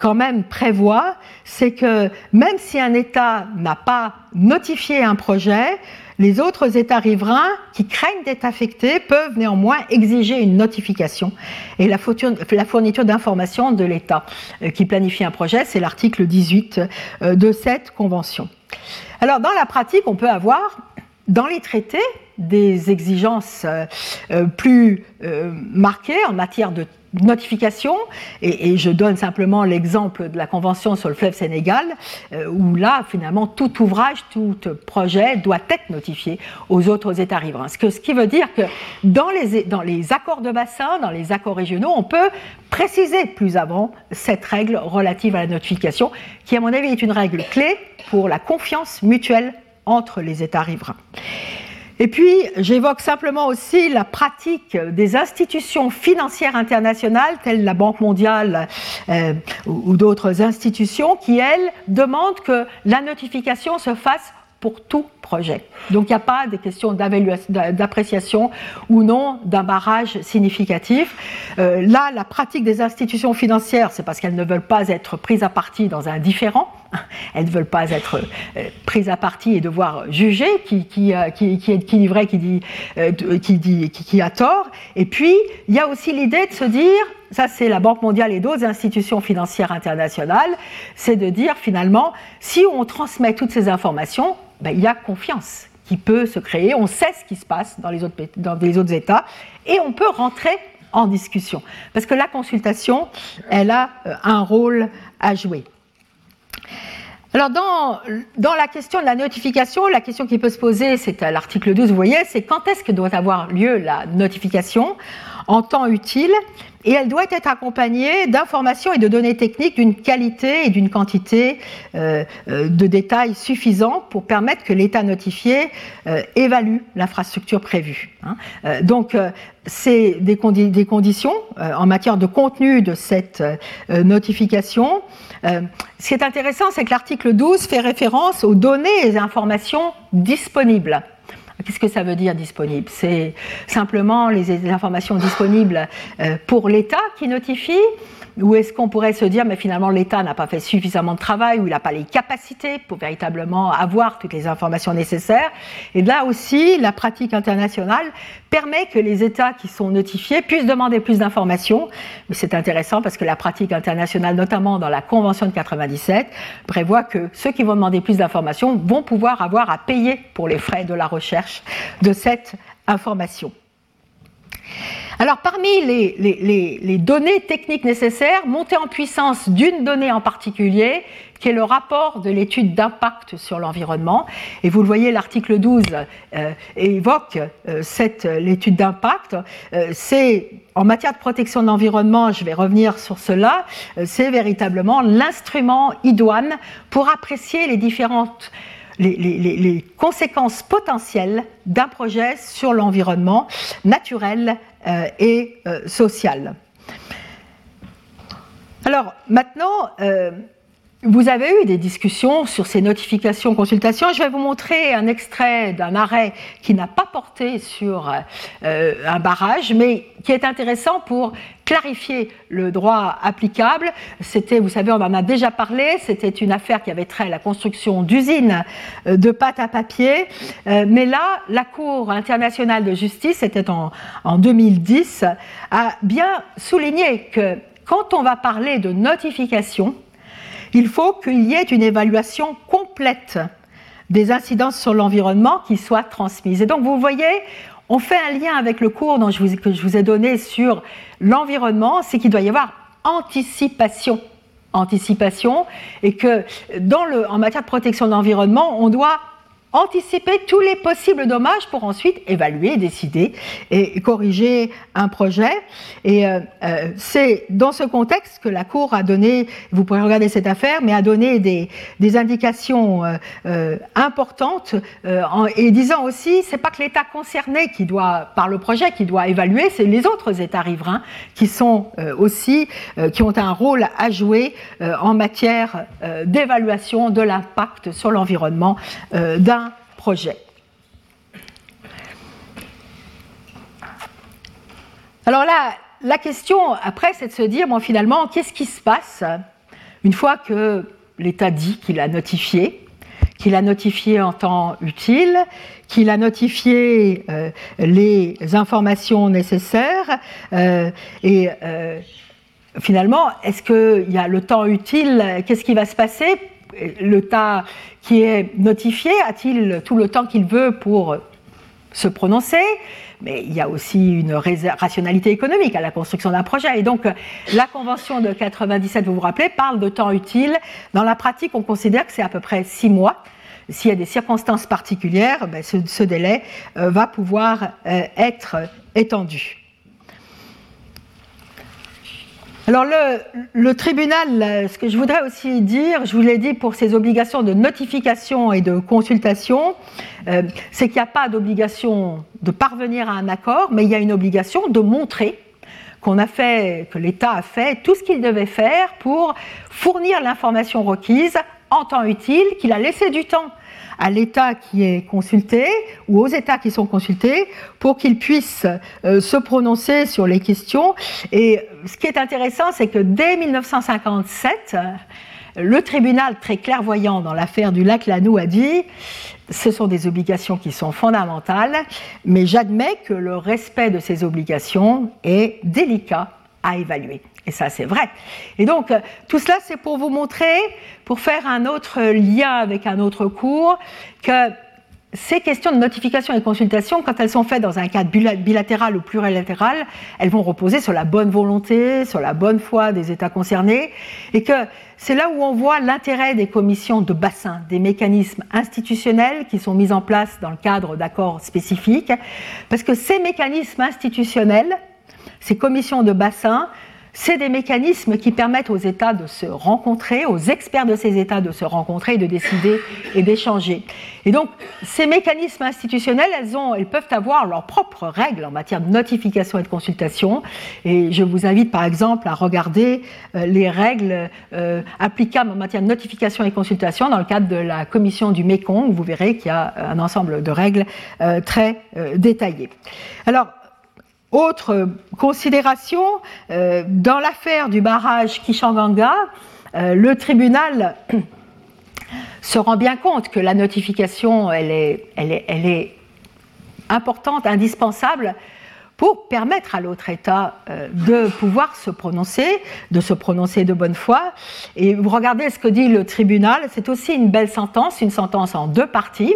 quand même prévoit, c'est que même si un État n'a pas notifié un projet, les autres États riverains qui craignent d'être affectés peuvent néanmoins exiger une notification et la fourniture d'informations de l'État euh, qui planifie un projet. C'est l'article 18 euh, de cette convention. Alors dans la pratique, on peut avoir dans les traités des exigences euh, plus marquées en matière de notification, et, je donne simplement l'exemple de la Convention sur le fleuve Sénégal, euh, où là, finalement, tout ouvrage, tout projet doit être notifié aux autres États riverains. Ce, qui veut dire que dans les accords de bassin, dans les accords régionaux, on peut préciser plus avant cette règle relative à la notification, qui, à mon avis, est une règle clé pour la confiance mutuelle entre les États riverains. Et puis, j'évoque simplement aussi la pratique des institutions financières internationales, telles la Banque mondiale euh, ou, d'autres institutions, qui, elles, demandent que la notification se fasse pour tous Donc il n'y a pas de question d'appréciation ou non d'un barrage significatif. Euh, là, la pratique des institutions financières, c'est parce qu'elles ne veulent pas être prises à partie dans un différent. Elles ne veulent pas être euh, prises à partie et devoir juger qui, qui, euh, qui, qui, est, qui vrai, qui dit, qui, qui, a tort. Et puis, il y a aussi l'idée de se dire, ça c'est la Banque mondiale et d'autres institutions financières internationales, c'est de dire finalement, si on transmet toutes ces informations, ben, il y a confiance qui peut se créer, on sait ce qui se passe dans les autres, États, et on peut rentrer en discussion. Parce que la consultation, elle a euh, un rôle à jouer. Alors dans, dans, la question de la notification, la question qui peut se poser, c'est à l'article 12, vous voyez, c'est quand est-ce que doit avoir lieu la notification? En temps utile et elle doit être accompagnée d'informations et de données techniques d'une qualité et d'une quantité euh, euh, de détails suffisants pour permettre que l'État notifié euh, évalue l'infrastructure prévue. Hein. donc, c'est des, des, conditions en matière de contenu de cette notification. ce qui est intéressant, c'est que l'article 12 fait référence aux données et informations disponibles. Qu'est-ce que ça veut dire disponible? C'est simplement les informations disponibles euh, pour l'État qui notifie ou est-ce qu'on pourrait se dire, mais finalement, l'État n'a pas fait suffisamment de travail, ou il n'a pas les capacités pour véritablement avoir toutes les informations nécessaires Et là aussi, la pratique internationale permet que les États qui sont notifiés puissent demander plus d'informations. Mais c'est intéressant parce que la pratique internationale, notamment dans la Convention de 97, prévoit que ceux qui vont demander plus d'informations vont pouvoir avoir à payer pour les frais de la recherche de cette information. Alors parmi les, données techniques nécessaires, montée en puissance d'une donnée en particulier, qui est le rapport de l'étude d'impact sur l'environnement. Et vous le voyez, l'article 12 euh, évoque euh, cette l'étude d'impact. Euh, c'est en matière de protection de l'environnement, je vais revenir sur cela, c'est véritablement l'instrument idoine pour apprécier les différentes les, conséquences potentielles d'un projet sur l'environnement naturel euh, et euh, social. Alors maintenant, euh, vous avez eu des discussions sur ces notifications, consultations. Je vais vous montrer un extrait d'un arrêt qui n'a pas porté sur euh, un barrage, mais qui est intéressant pour clarifier le droit applicable. C'était, vous savez, on en a déjà parlé, c'était une affaire qui avait trait à la construction d'usines euh, de pâte à papier. Euh, mais là, la Cour internationale de justice, c'était en, en 2010, a bien souligné que quand on va parler de notification, il faut qu'il y ait une évaluation complète des incidences sur l'environnement qui soit transmise. Et donc, vous voyez, on fait un lien avec le cours dont je vous, que je vous ai donné sur l'environnement, c'est qu'il doit y avoir anticipation. Anticipation, et que dans le, en matière de protection de l'environnement, on doit anticiper tous les possibles dommages pour ensuite évaluer, décider et corriger un projet. Et euh, euh, c'est dans ce contexte que la Cour a donné, vous pourrez regarder cette affaire, mais a donné des, indications euh, importantes en, et disant aussi, c'est pas que l'État concerné qui doit, par le projet, qui doit évaluer, c'est les autres États riverains qui sont aussi, qui ont un rôle à jouer en matière d'évaluation de l'impact sur l'environnement d'un Alors là, la question après, c'est de se dire, bon, finalement, qu'est-ce qui se passe une fois que l'État dit qu'il a notifié, qu'il a notifié en temps utile, qu'il a notifié euh, les informations nécessaires, euh, et euh, finalement, est-ce qu'il y a le temps utile? Qu'est-ce qui va se passer? Le tas qui est notifié a-t-il tout le temps qu'il veut pour se prononcer? Mais il y a aussi une rationalité économique à la construction d'un projet. Et donc, la Convention de 97, vous vous rappelez, parle de temps utile. Dans la pratique, on considère que c'est à peu près six mois. S'il y a des circonstances particulières, ben, ce, délai euh, va pouvoir euh, être étendu. Alors le, tribunal, ce que je voudrais aussi dire, je vous l'ai dit pour ces obligations de notification et de consultation, euh, c'est qu'il n'y a pas d'obligation de parvenir à un accord, mais il y a une obligation de montrer qu'on a fait, que l'État a fait tout ce qu'il devait faire pour fournir l'information requise en temps utile, qu'il a laissé du temps à l'État qui est consulté ou aux États qui sont consultés pour qu'ils puissent euh, se prononcer sur les questions. Et ce qui est intéressant, c'est que dès 1957, le tribunal, très clairvoyant dans l'affaire du lac Lanou, a dit ce sont des obligations qui sont fondamentales, mais j'admets que le respect de ces obligations est délicat à évaluer. Et ça, c'est vrai. Et donc, euh, tout cela, c'est pour vous montrer, pour faire un autre lien avec un autre cours, que ces questions de notification et consultation, quand elles sont faites dans un cadre bilatéral ou plurilatéral, elles vont reposer sur la bonne volonté, sur la bonne foi des États concernés, et que c'est là où on voit l'intérêt des commissions de bassin, des mécanismes institutionnels qui sont mis en place dans le cadre d'accords spécifiques, parce que ces mécanismes institutionnels, ces commissions de bassin, c'est des mécanismes qui permettent aux États de se rencontrer, aux experts de ces États de se rencontrer et de décider et d'échanger. Et donc, ces mécanismes institutionnels, elles, ont, elles peuvent avoir leurs propres règles en matière de notification et de consultation. Et je vous invite par exemple à regarder euh, les règles euh, applicables en matière de notification et consultation dans le cadre de la commission du Mekong. Vous verrez qu'il y a un ensemble de règles euh, très détaillées. Alors, autre considération, euh, dans l'affaire du barrage Kishanganga, euh, le tribunal se rend bien compte que la notification, elle est, importante, indispensable, pour permettre à l'autre État euh, de pouvoir se prononcer, de se prononcer de bonne foi. Et vous regardez ce que dit le tribunal, c'est aussi une belle sentence, une sentence en deux parties.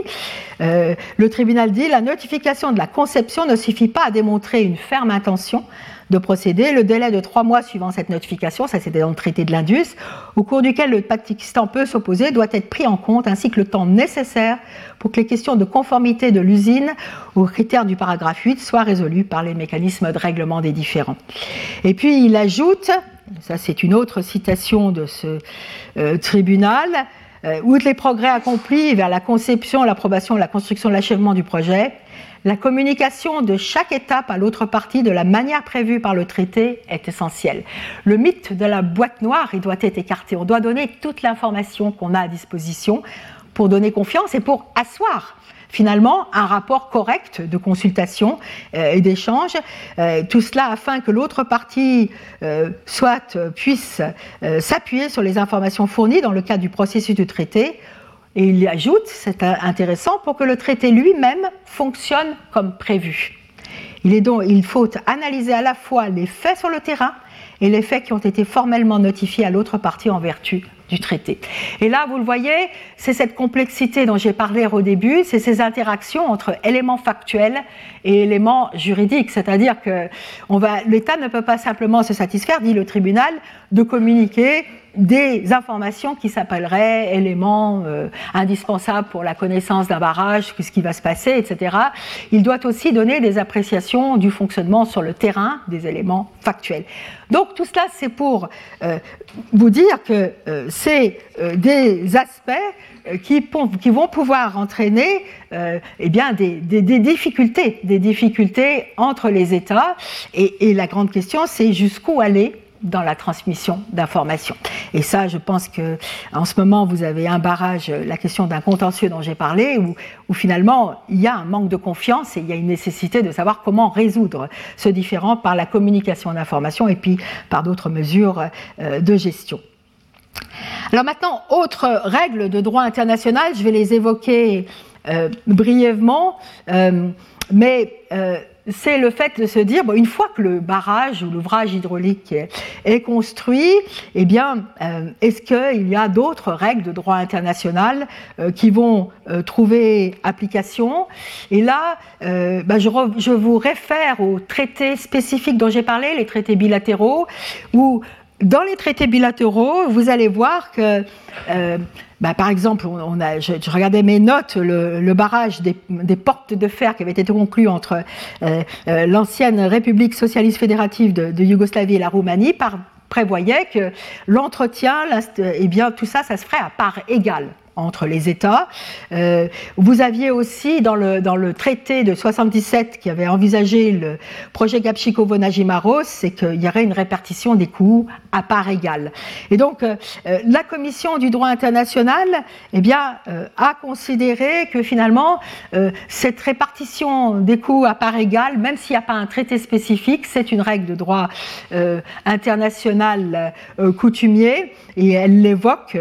Euh, le tribunal dit la notification de la conception ne suffit pas à démontrer une ferme intention de procéder. Le délai de trois mois suivant cette notification, ça c'était dans le traité de l'Indus, au cours duquel le Pakistan peut s'opposer, doit être pris en compte, ainsi que le temps nécessaire pour que les questions de conformité de l'usine aux critères du paragraphe 8 soient résolues par les mécanismes de règlement des différends. Et puis il ajoute, ça c'est une autre citation de ce euh, tribunal, euh, outre les progrès accomplis vers la conception, l'approbation, la construction, l'achèvement du projet, la communication de chaque étape à l'autre partie de la manière prévue par le traité est essentielle. Le mythe de la boîte noire, il doit être écarté. On doit donner toute l'information qu'on a à disposition pour donner confiance et pour asseoir finalement un rapport correct de consultation euh, et d'échange. Euh, tout cela afin que l'autre partie euh, puisse s'appuyer sur les informations fournies dans le cadre du processus du traité et il y ajoute, c'est intéressant, pour que le traité lui-même fonctionne comme prévu. Il, est donc, il faut analyser à la fois les faits sur le terrain et les faits qui ont été formellement notifiés à l'autre partie en vertu du traité. Et là, vous le voyez, c'est cette complexité dont j'ai parlé au début, c'est ces interactions entre éléments factuels et éléments juridiques, c'est-à-dire que l'État ne peut pas simplement se satisfaire, dit le tribunal, de communiquer des informations qui s'appelleraient éléments euh, indispensables pour la connaissance d'un barrage, ce qui va se passer, etc. Il doit aussi donner des appréciations du fonctionnement sur le terrain des éléments factuels. Donc tout cela, c'est pour euh, vous dire que euh, c'est des aspects qui, vont pouvoir entraîner eh bien, des, difficultés, des difficultés entre les États. Et la grande question, c'est jusqu'où aller dans la transmission d'informations. Et ça, je pense que en ce moment, vous avez un barrage, la question d'un contentieux dont j'ai parlé, où, finalement, il y a un manque de confiance et il y a une nécessité de savoir comment résoudre ce différent par la communication d'informations et puis par d'autres mesures euh, de gestion. Alors maintenant, autres règles de droit international, je vais les évoquer euh, brièvement, euh, mais c'est le fait de se dire, bon, une fois que le barrage ou l'ouvrage hydraulique est, construit, eh bien, euh, est-ce qu'il y a d'autres règles de droit international euh, qui vont euh, trouver application? Et là, bah, je, je, vous réfère aux traités spécifiques dont j'ai parlé, les traités bilatéraux, où dans les traités bilatéraux, vous allez voir que bah, par exemple, je, regardais mes notes, le, barrage des, portes de fer qui avait été conclu entre euh, euh, l'ancienne République socialiste fédérative de, Yougoslavie et la Roumanie prévoyait que l'entretien, eh bien, tout ça, ça se ferait à part égale entre les États. Euh, vous aviez aussi dans le, traité de 77 qui avait envisagé le projet Gapchiko-Vonagimaros, c'est qu'il y aurait une répartition des coûts à part égale. Et donc, euh, euh, la Commission du droit international eh bien, a considéré que finalement, cette répartition des coûts à part égale, même s'il n'y a pas un traité spécifique, c'est une règle de droit international coutumier, et elle l'évoque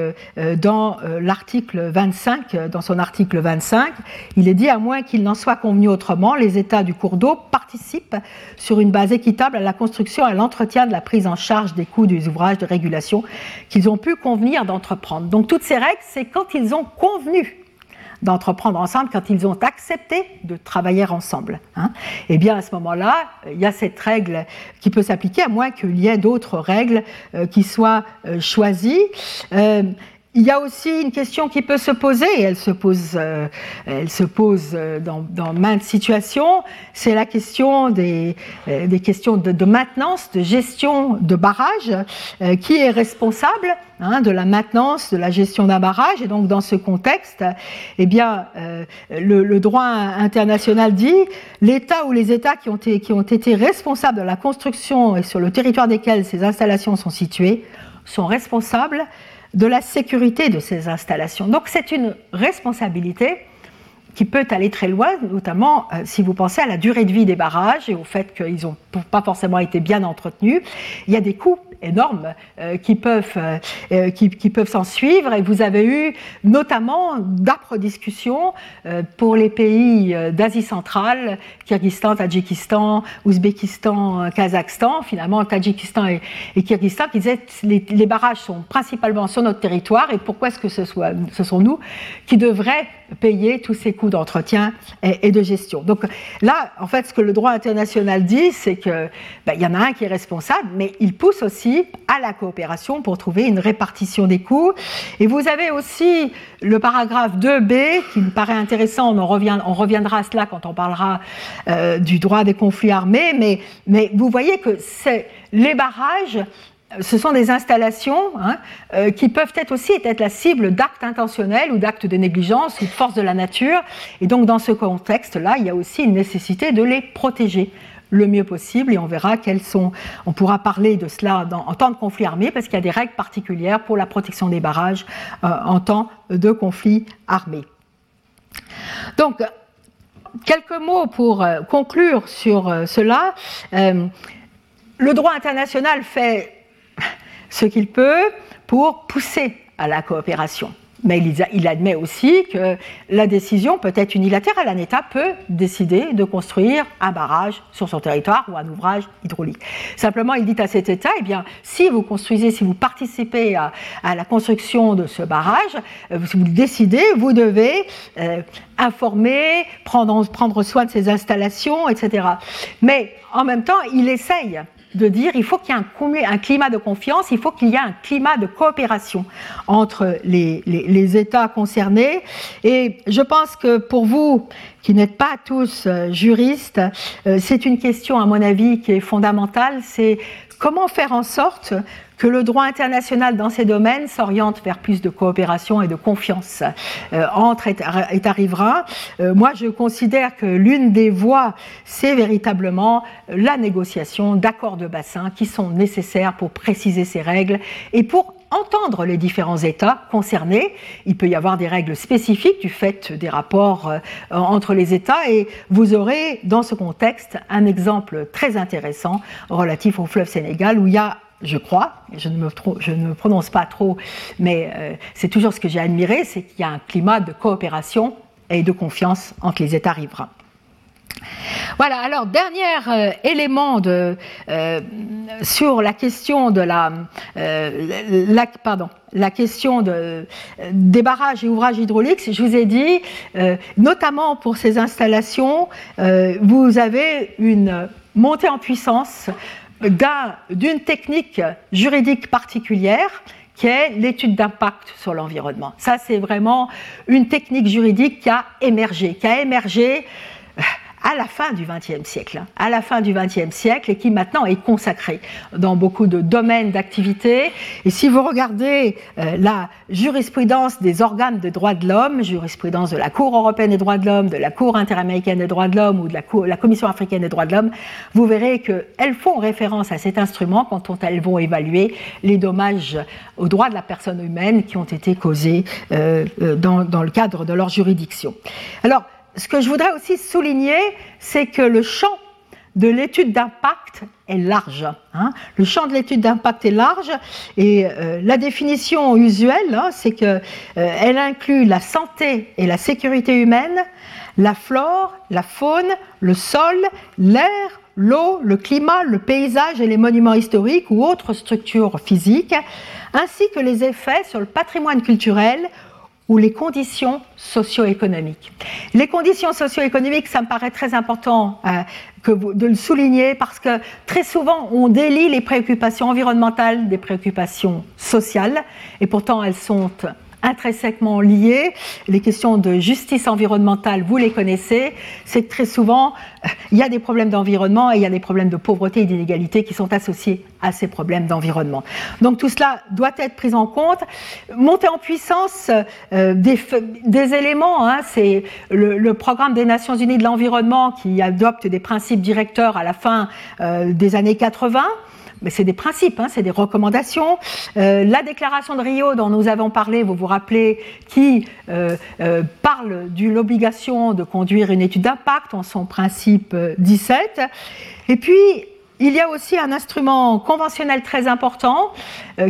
dans l'article 25, dans son article 25. Il est dit, à moins qu'il n'en soit convenu autrement, les États du cours d'eau participent sur une base équitable à la construction et à l'entretien de la prise en charge des coûts des ouvrages de régulation qu'ils ont pu convenir d'entreprendre. Donc toutes ces règles, c'est quand ils ont convenu d'entreprendre ensemble, quand ils ont accepté de travailler ensemble. Hein. Et eh bien à ce moment-là, il y a cette règle qui peut s'appliquer, à moins qu'il y ait d'autres règles euh, qui soient euh, choisies. Euh, il y a aussi une question qui peut se poser, et elle se pose, euh, elle se pose euh, dans, dans maintes situations, c'est la question des, euh, des questions de, de, maintenance, de gestion de barrage, qui est responsable hein, de la maintenance, de la gestion d'un barrage, et donc dans ce contexte, eh bien, le, le, droit international dit l'État ou les États qui ont, qui ont été responsables de la construction et sur le territoire desquels ces installations sont situées sont responsables de la sécurité de ces installations. Donc c'est une responsabilité qui peut aller très loin, notamment euh, si vous pensez à la durée de vie des barrages et au fait qu'ils n'ont pas forcément été bien entretenus. Il y a des coûts énormes euh, qui peuvent, euh, qui, peuvent s'en suivre. Et vous avez eu notamment d'âpres discussions pour les pays d'Asie centrale, Kyrgyzstan, Tadjikistan, Ouzbékistan, Kazakhstan, finalement Tadjikistan et, et Kyrgyzstan, qui disaient les, les barrages sont principalement sur notre territoire et pourquoi est-ce que ce, soit, ce sont nous qui devraient payer tous ces coûts d'entretien et, de gestion. Donc là, en fait, ce que le droit international dit, c'est qu'il ben, y en a un qui est responsable, mais il pousse aussi à la coopération pour trouver une répartition des coûts. Et vous avez aussi le paragraphe 2b qui me paraît intéressant, on, reviendra à cela quand on parlera euh, du droit des conflits armés, mais, mais vous voyez que c'est les barrages ce sont des installations hein, euh, qui peuvent être aussi être la cible d'actes intentionnels ou d'actes de négligence ou de force de la nature. Et donc, dans ce contexte-là, il y a aussi une nécessité de les protéger le mieux possible et on verra quelles sont. On pourra parler de cela en temps de conflit armé parce qu'il y a des règles particulières pour la protection des barrages euh, en temps de conflit armé. Donc, quelques mots pour euh, conclure sur cela. le droit international fait ce qu'il peut pour pousser à la coopération. Mais il admet aussi que la décision peut être unilatérale. Un État peut décider de construire un barrage sur son territoire ou un ouvrage hydraulique. Simplement, il dit à cet État, eh bien, si vous construisez, si vous participez à, la construction de ce barrage, euh, si vous le décidez, vous devez euh, informer, prendre, prendre soin de ces installations, etc. Mais en même temps, il essaye de dire il faut qu'il y ait un, climat de confiance, il faut qu'il y ait un climat de coopération entre les, les, États concernés. Et je pense que pour vous, qui n'êtes pas tous euh, juristes, euh, c'est une question, à mon avis, qui est fondamentale, c'est comment faire en sorte que le droit international dans ces domaines s'oriente vers plus de coopération et de confiance euh, entre États riverains. Euh, moi, je considère que l'une des voies, c'est véritablement la négociation d'accords de bassin qui sont nécessaires pour préciser ces règles et pour entendre les différents États concernés. Il peut y avoir des règles spécifiques du fait des rapports euh, entre les États et vous aurez dans ce contexte un exemple très intéressant relatif au fleuve Sénégal où il y a je crois, je ne me, prononce pas trop, mais euh, c'est toujours ce que j'ai admiré, c'est qu'il y a un climat de coopération et de confiance entre les États riverains. Voilà, alors dernier euh, élément euh, sur la question de la, pardon, la question de, des barrages et ouvrages hydrauliques, je vous ai dit, notamment pour ces installations, vous avez une montée en puissance d'une technique juridique particulière qui est l'étude d'impact sur l'environnement. Ça, c'est vraiment une technique juridique qui a émergé, qui a émergé euh, à la fin du XXe siècle, hein, à la fin du XXe siècle, et qui maintenant est consacré dans beaucoup de domaines d'activité. Et si vous regardez euh, la jurisprudence des organes de droits de l'homme, jurisprudence de la Cour européenne des droits de l'homme, de la Cour interaméricaine des droits de l'homme ou de la, la Commission africaine des droits de l'homme, vous verrez qu'elles font référence à cet instrument quand elles vont évaluer les dommages aux droits de la personne humaine qui ont été causés euh, euh, dans, dans le cadre de leur juridiction. Alors, ce que je voudrais aussi souligner, c'est que le champ de l'étude d'impact est large. Hein. Le champ de l'étude d'impact est large et euh, la définition usuelle, hein, c'est qu'elle euh, inclut la santé et la sécurité humaine, la flore, la faune, le sol, l'air, l'eau, le climat, le paysage et les monuments historiques ou autres structures physiques, ainsi que les effets sur le patrimoine culturel ou les conditions socio-économiques. Les conditions socio-économiques, ça me paraît très important euh, de le souligner parce que très souvent on délie les préoccupations environnementales des préoccupations sociales et pourtant elles sont intrinsèquement liées. Les questions de justice environnementale, vous les connaissez, c'est que très souvent, il y a des problèmes d'environnement et il y a des problèmes de pauvreté et d'inégalité qui sont associés à ces problèmes d'environnement. Donc tout cela doit être pris en compte. Monter en puissance euh, des, éléments, hein, c'est le, programme des Nations Unies de l'environnement qui adopte des principes directeurs à la fin euh, des années 80 mais c'est des principes, hein, c'est des recommandations. Euh, la déclaration de Rio dont nous avons parlé, vous vous rappelez, qui euh, euh, parle de l'obligation de conduire une étude d'impact en son principe 17. Et puis, il y a aussi un instrument conventionnel très important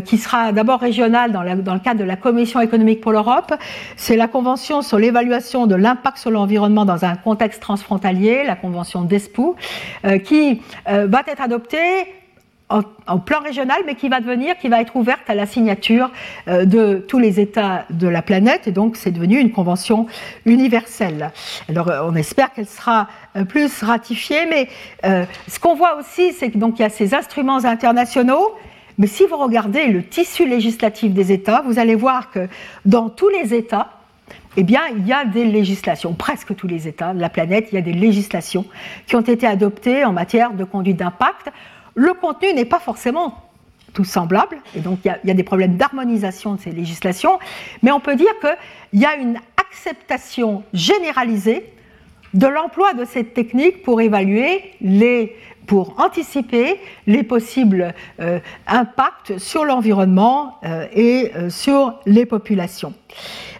qui sera d'abord régional dans, dans, le cadre de la Commission économique pour l'Europe. C'est la Convention sur l'évaluation de l'impact sur l'environnement dans un contexte transfrontalier, la Convention d'Espoo, qui va être adoptée en, plan régional, mais qui va devenir, qui va être ouverte à la signature euh, de tous les États de la planète, et donc c'est devenu une convention universelle. Alors euh, on espère qu'elle sera euh, plus ratifiée, mais ce qu'on voit aussi, c'est qu'il y a ces instruments internationaux. Mais si vous regardez le tissu législatif des États, vous allez voir que dans tous les États, eh bien, il y a des législations, presque tous les États de la planète, il y a des législations qui ont été adoptées en matière de conduite d'impact le contenu n'est pas forcément tout semblable, et donc il y, a, des problèmes d'harmonisation de ces législations, mais on peut dire qu'il y a une acceptation généralisée de l'emploi de cette technique pour évaluer les, pour anticiper les possibles euh, impacts sur l'environnement euh, et euh, sur les populations.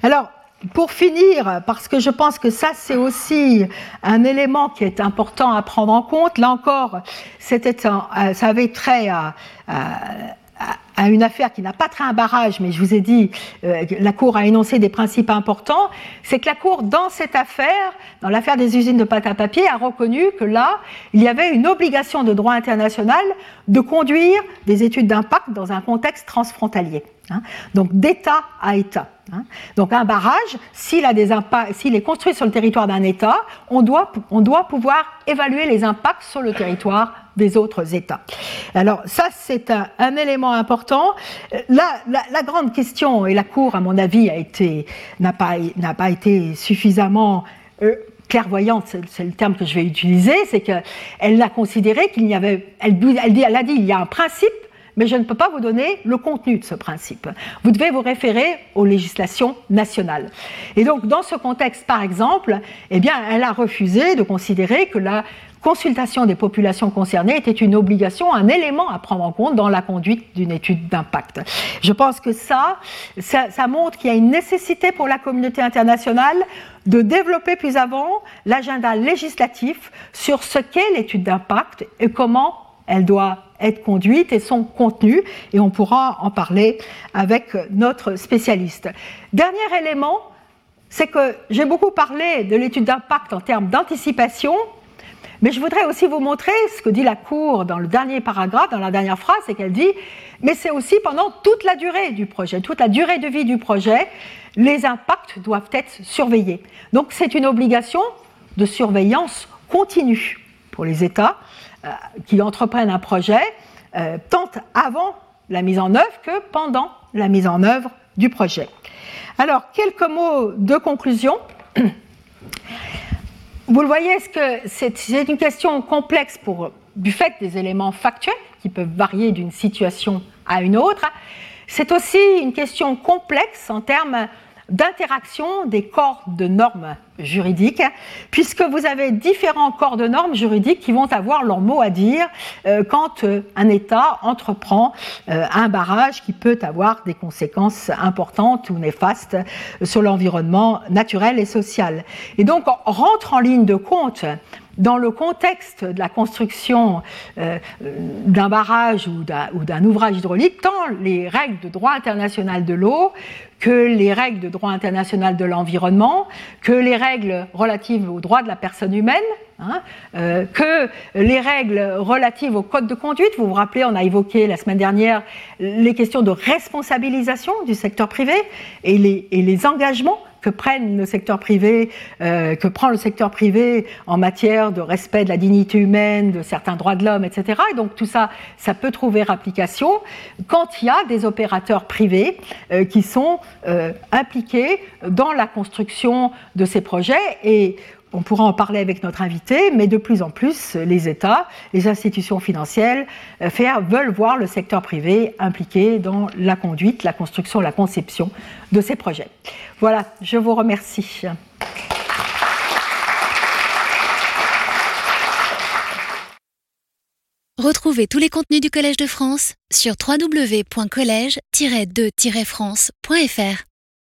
Alors, pour finir, parce que je pense que ça c'est aussi un élément qui est important à prendre en compte, là encore, c'était euh, ça avait trait à, à une affaire qui n'a pas trait à un barrage, mais je vous ai dit, euh, la Cour a énoncé des principes importants, c'est que la Cour, dans cette affaire, dans l'affaire des usines de pâte à papier, a reconnu que là, il y avait une obligation de droit international de conduire des études d'impact dans un contexte transfrontalier. Hein. donc d'État à État. Hein. donc un barrage, s'il est construit sur le territoire d'un État, on doit, on doit pouvoir évaluer les impacts sur le territoire des autres États. Alors ça, c'est un, élément important. La, la, grande question, et la Cour, à mon avis, a été, n'a, pas, n'a pas été suffisamment... Euh, clairvoyante, c'est, le terme que je vais utiliser, c'est qu'elle a considéré qu'il y avait, elle, elle, dit, elle a dit, il y a un principe, mais je ne peux pas vous donner le contenu de ce principe. Vous devez vous référer aux législations nationales. Et donc, dans ce contexte, par exemple, eh bien, elle a refusé de considérer que la consultation des populations concernées était une obligation, un élément à prendre en compte dans la conduite d'une étude d'impact. Je pense que ça, ça, montre qu'il y a une nécessité pour la communauté internationale de développer plus avant l'agenda législatif sur ce qu'est l'étude d'impact et comment elle doit être conduite et son contenu, et on pourra en parler avec notre spécialiste. Dernier élément, c'est que j'ai beaucoup parlé de l'étude d'impact en termes d'anticipation, mais je voudrais aussi vous montrer ce que dit la Cour dans le dernier paragraphe, dans la dernière phrase, c'est qu'elle dit, mais c'est aussi pendant toute la durée du projet, toute la durée de vie du projet, les impacts doivent être surveillés. Donc c'est une obligation de surveillance continue pour les États euh, qui entreprennent un projet, euh, tant avant la mise en œuvre que pendant la mise en œuvre du projet. Alors, quelques mots de conclusion. Vous le voyez, c'est une question complexe pour, du fait des éléments factuels qui peuvent varier d'une situation à une autre. C'est aussi une question complexe en termes d'interaction des corps de normes juridiques, puisque vous avez différents corps de normes juridiques qui vont avoir leur mot à dire euh, quand euh, un État entreprend euh, un barrage qui peut avoir des conséquences importantes ou néfastes sur l'environnement naturel et social. Et donc rentre en ligne de compte dans le contexte de la construction d'un barrage ou d'un ouvrage hydraulique, tant les règles de droit international de l'eau que les règles de droit international de l'environnement, que les règles relatives aux droits de la personne humaine, hein, euh, que les règles relatives au code de conduite. Vous vous rappelez, on a évoqué la semaine dernière les questions de responsabilisation du secteur privé et les engagements que prennent le secteur privé, euh, que prend le secteur privé en matière de respect de la dignité humaine, de certains droits de l'homme, etc. Et donc tout ça, ça peut trouver application quand il y a des opérateurs privés euh, qui sont euh, impliqués dans la construction de ces projets et on pourra en parler avec notre invité, mais de plus en plus, les États, les institutions financières euh, veulent voir le secteur privé impliqué dans la conduite, la construction, la conception de ces projets. Voilà, je vous remercie. Retrouvez tous les contenus du Collège de France sur www.colège-2-france.fr.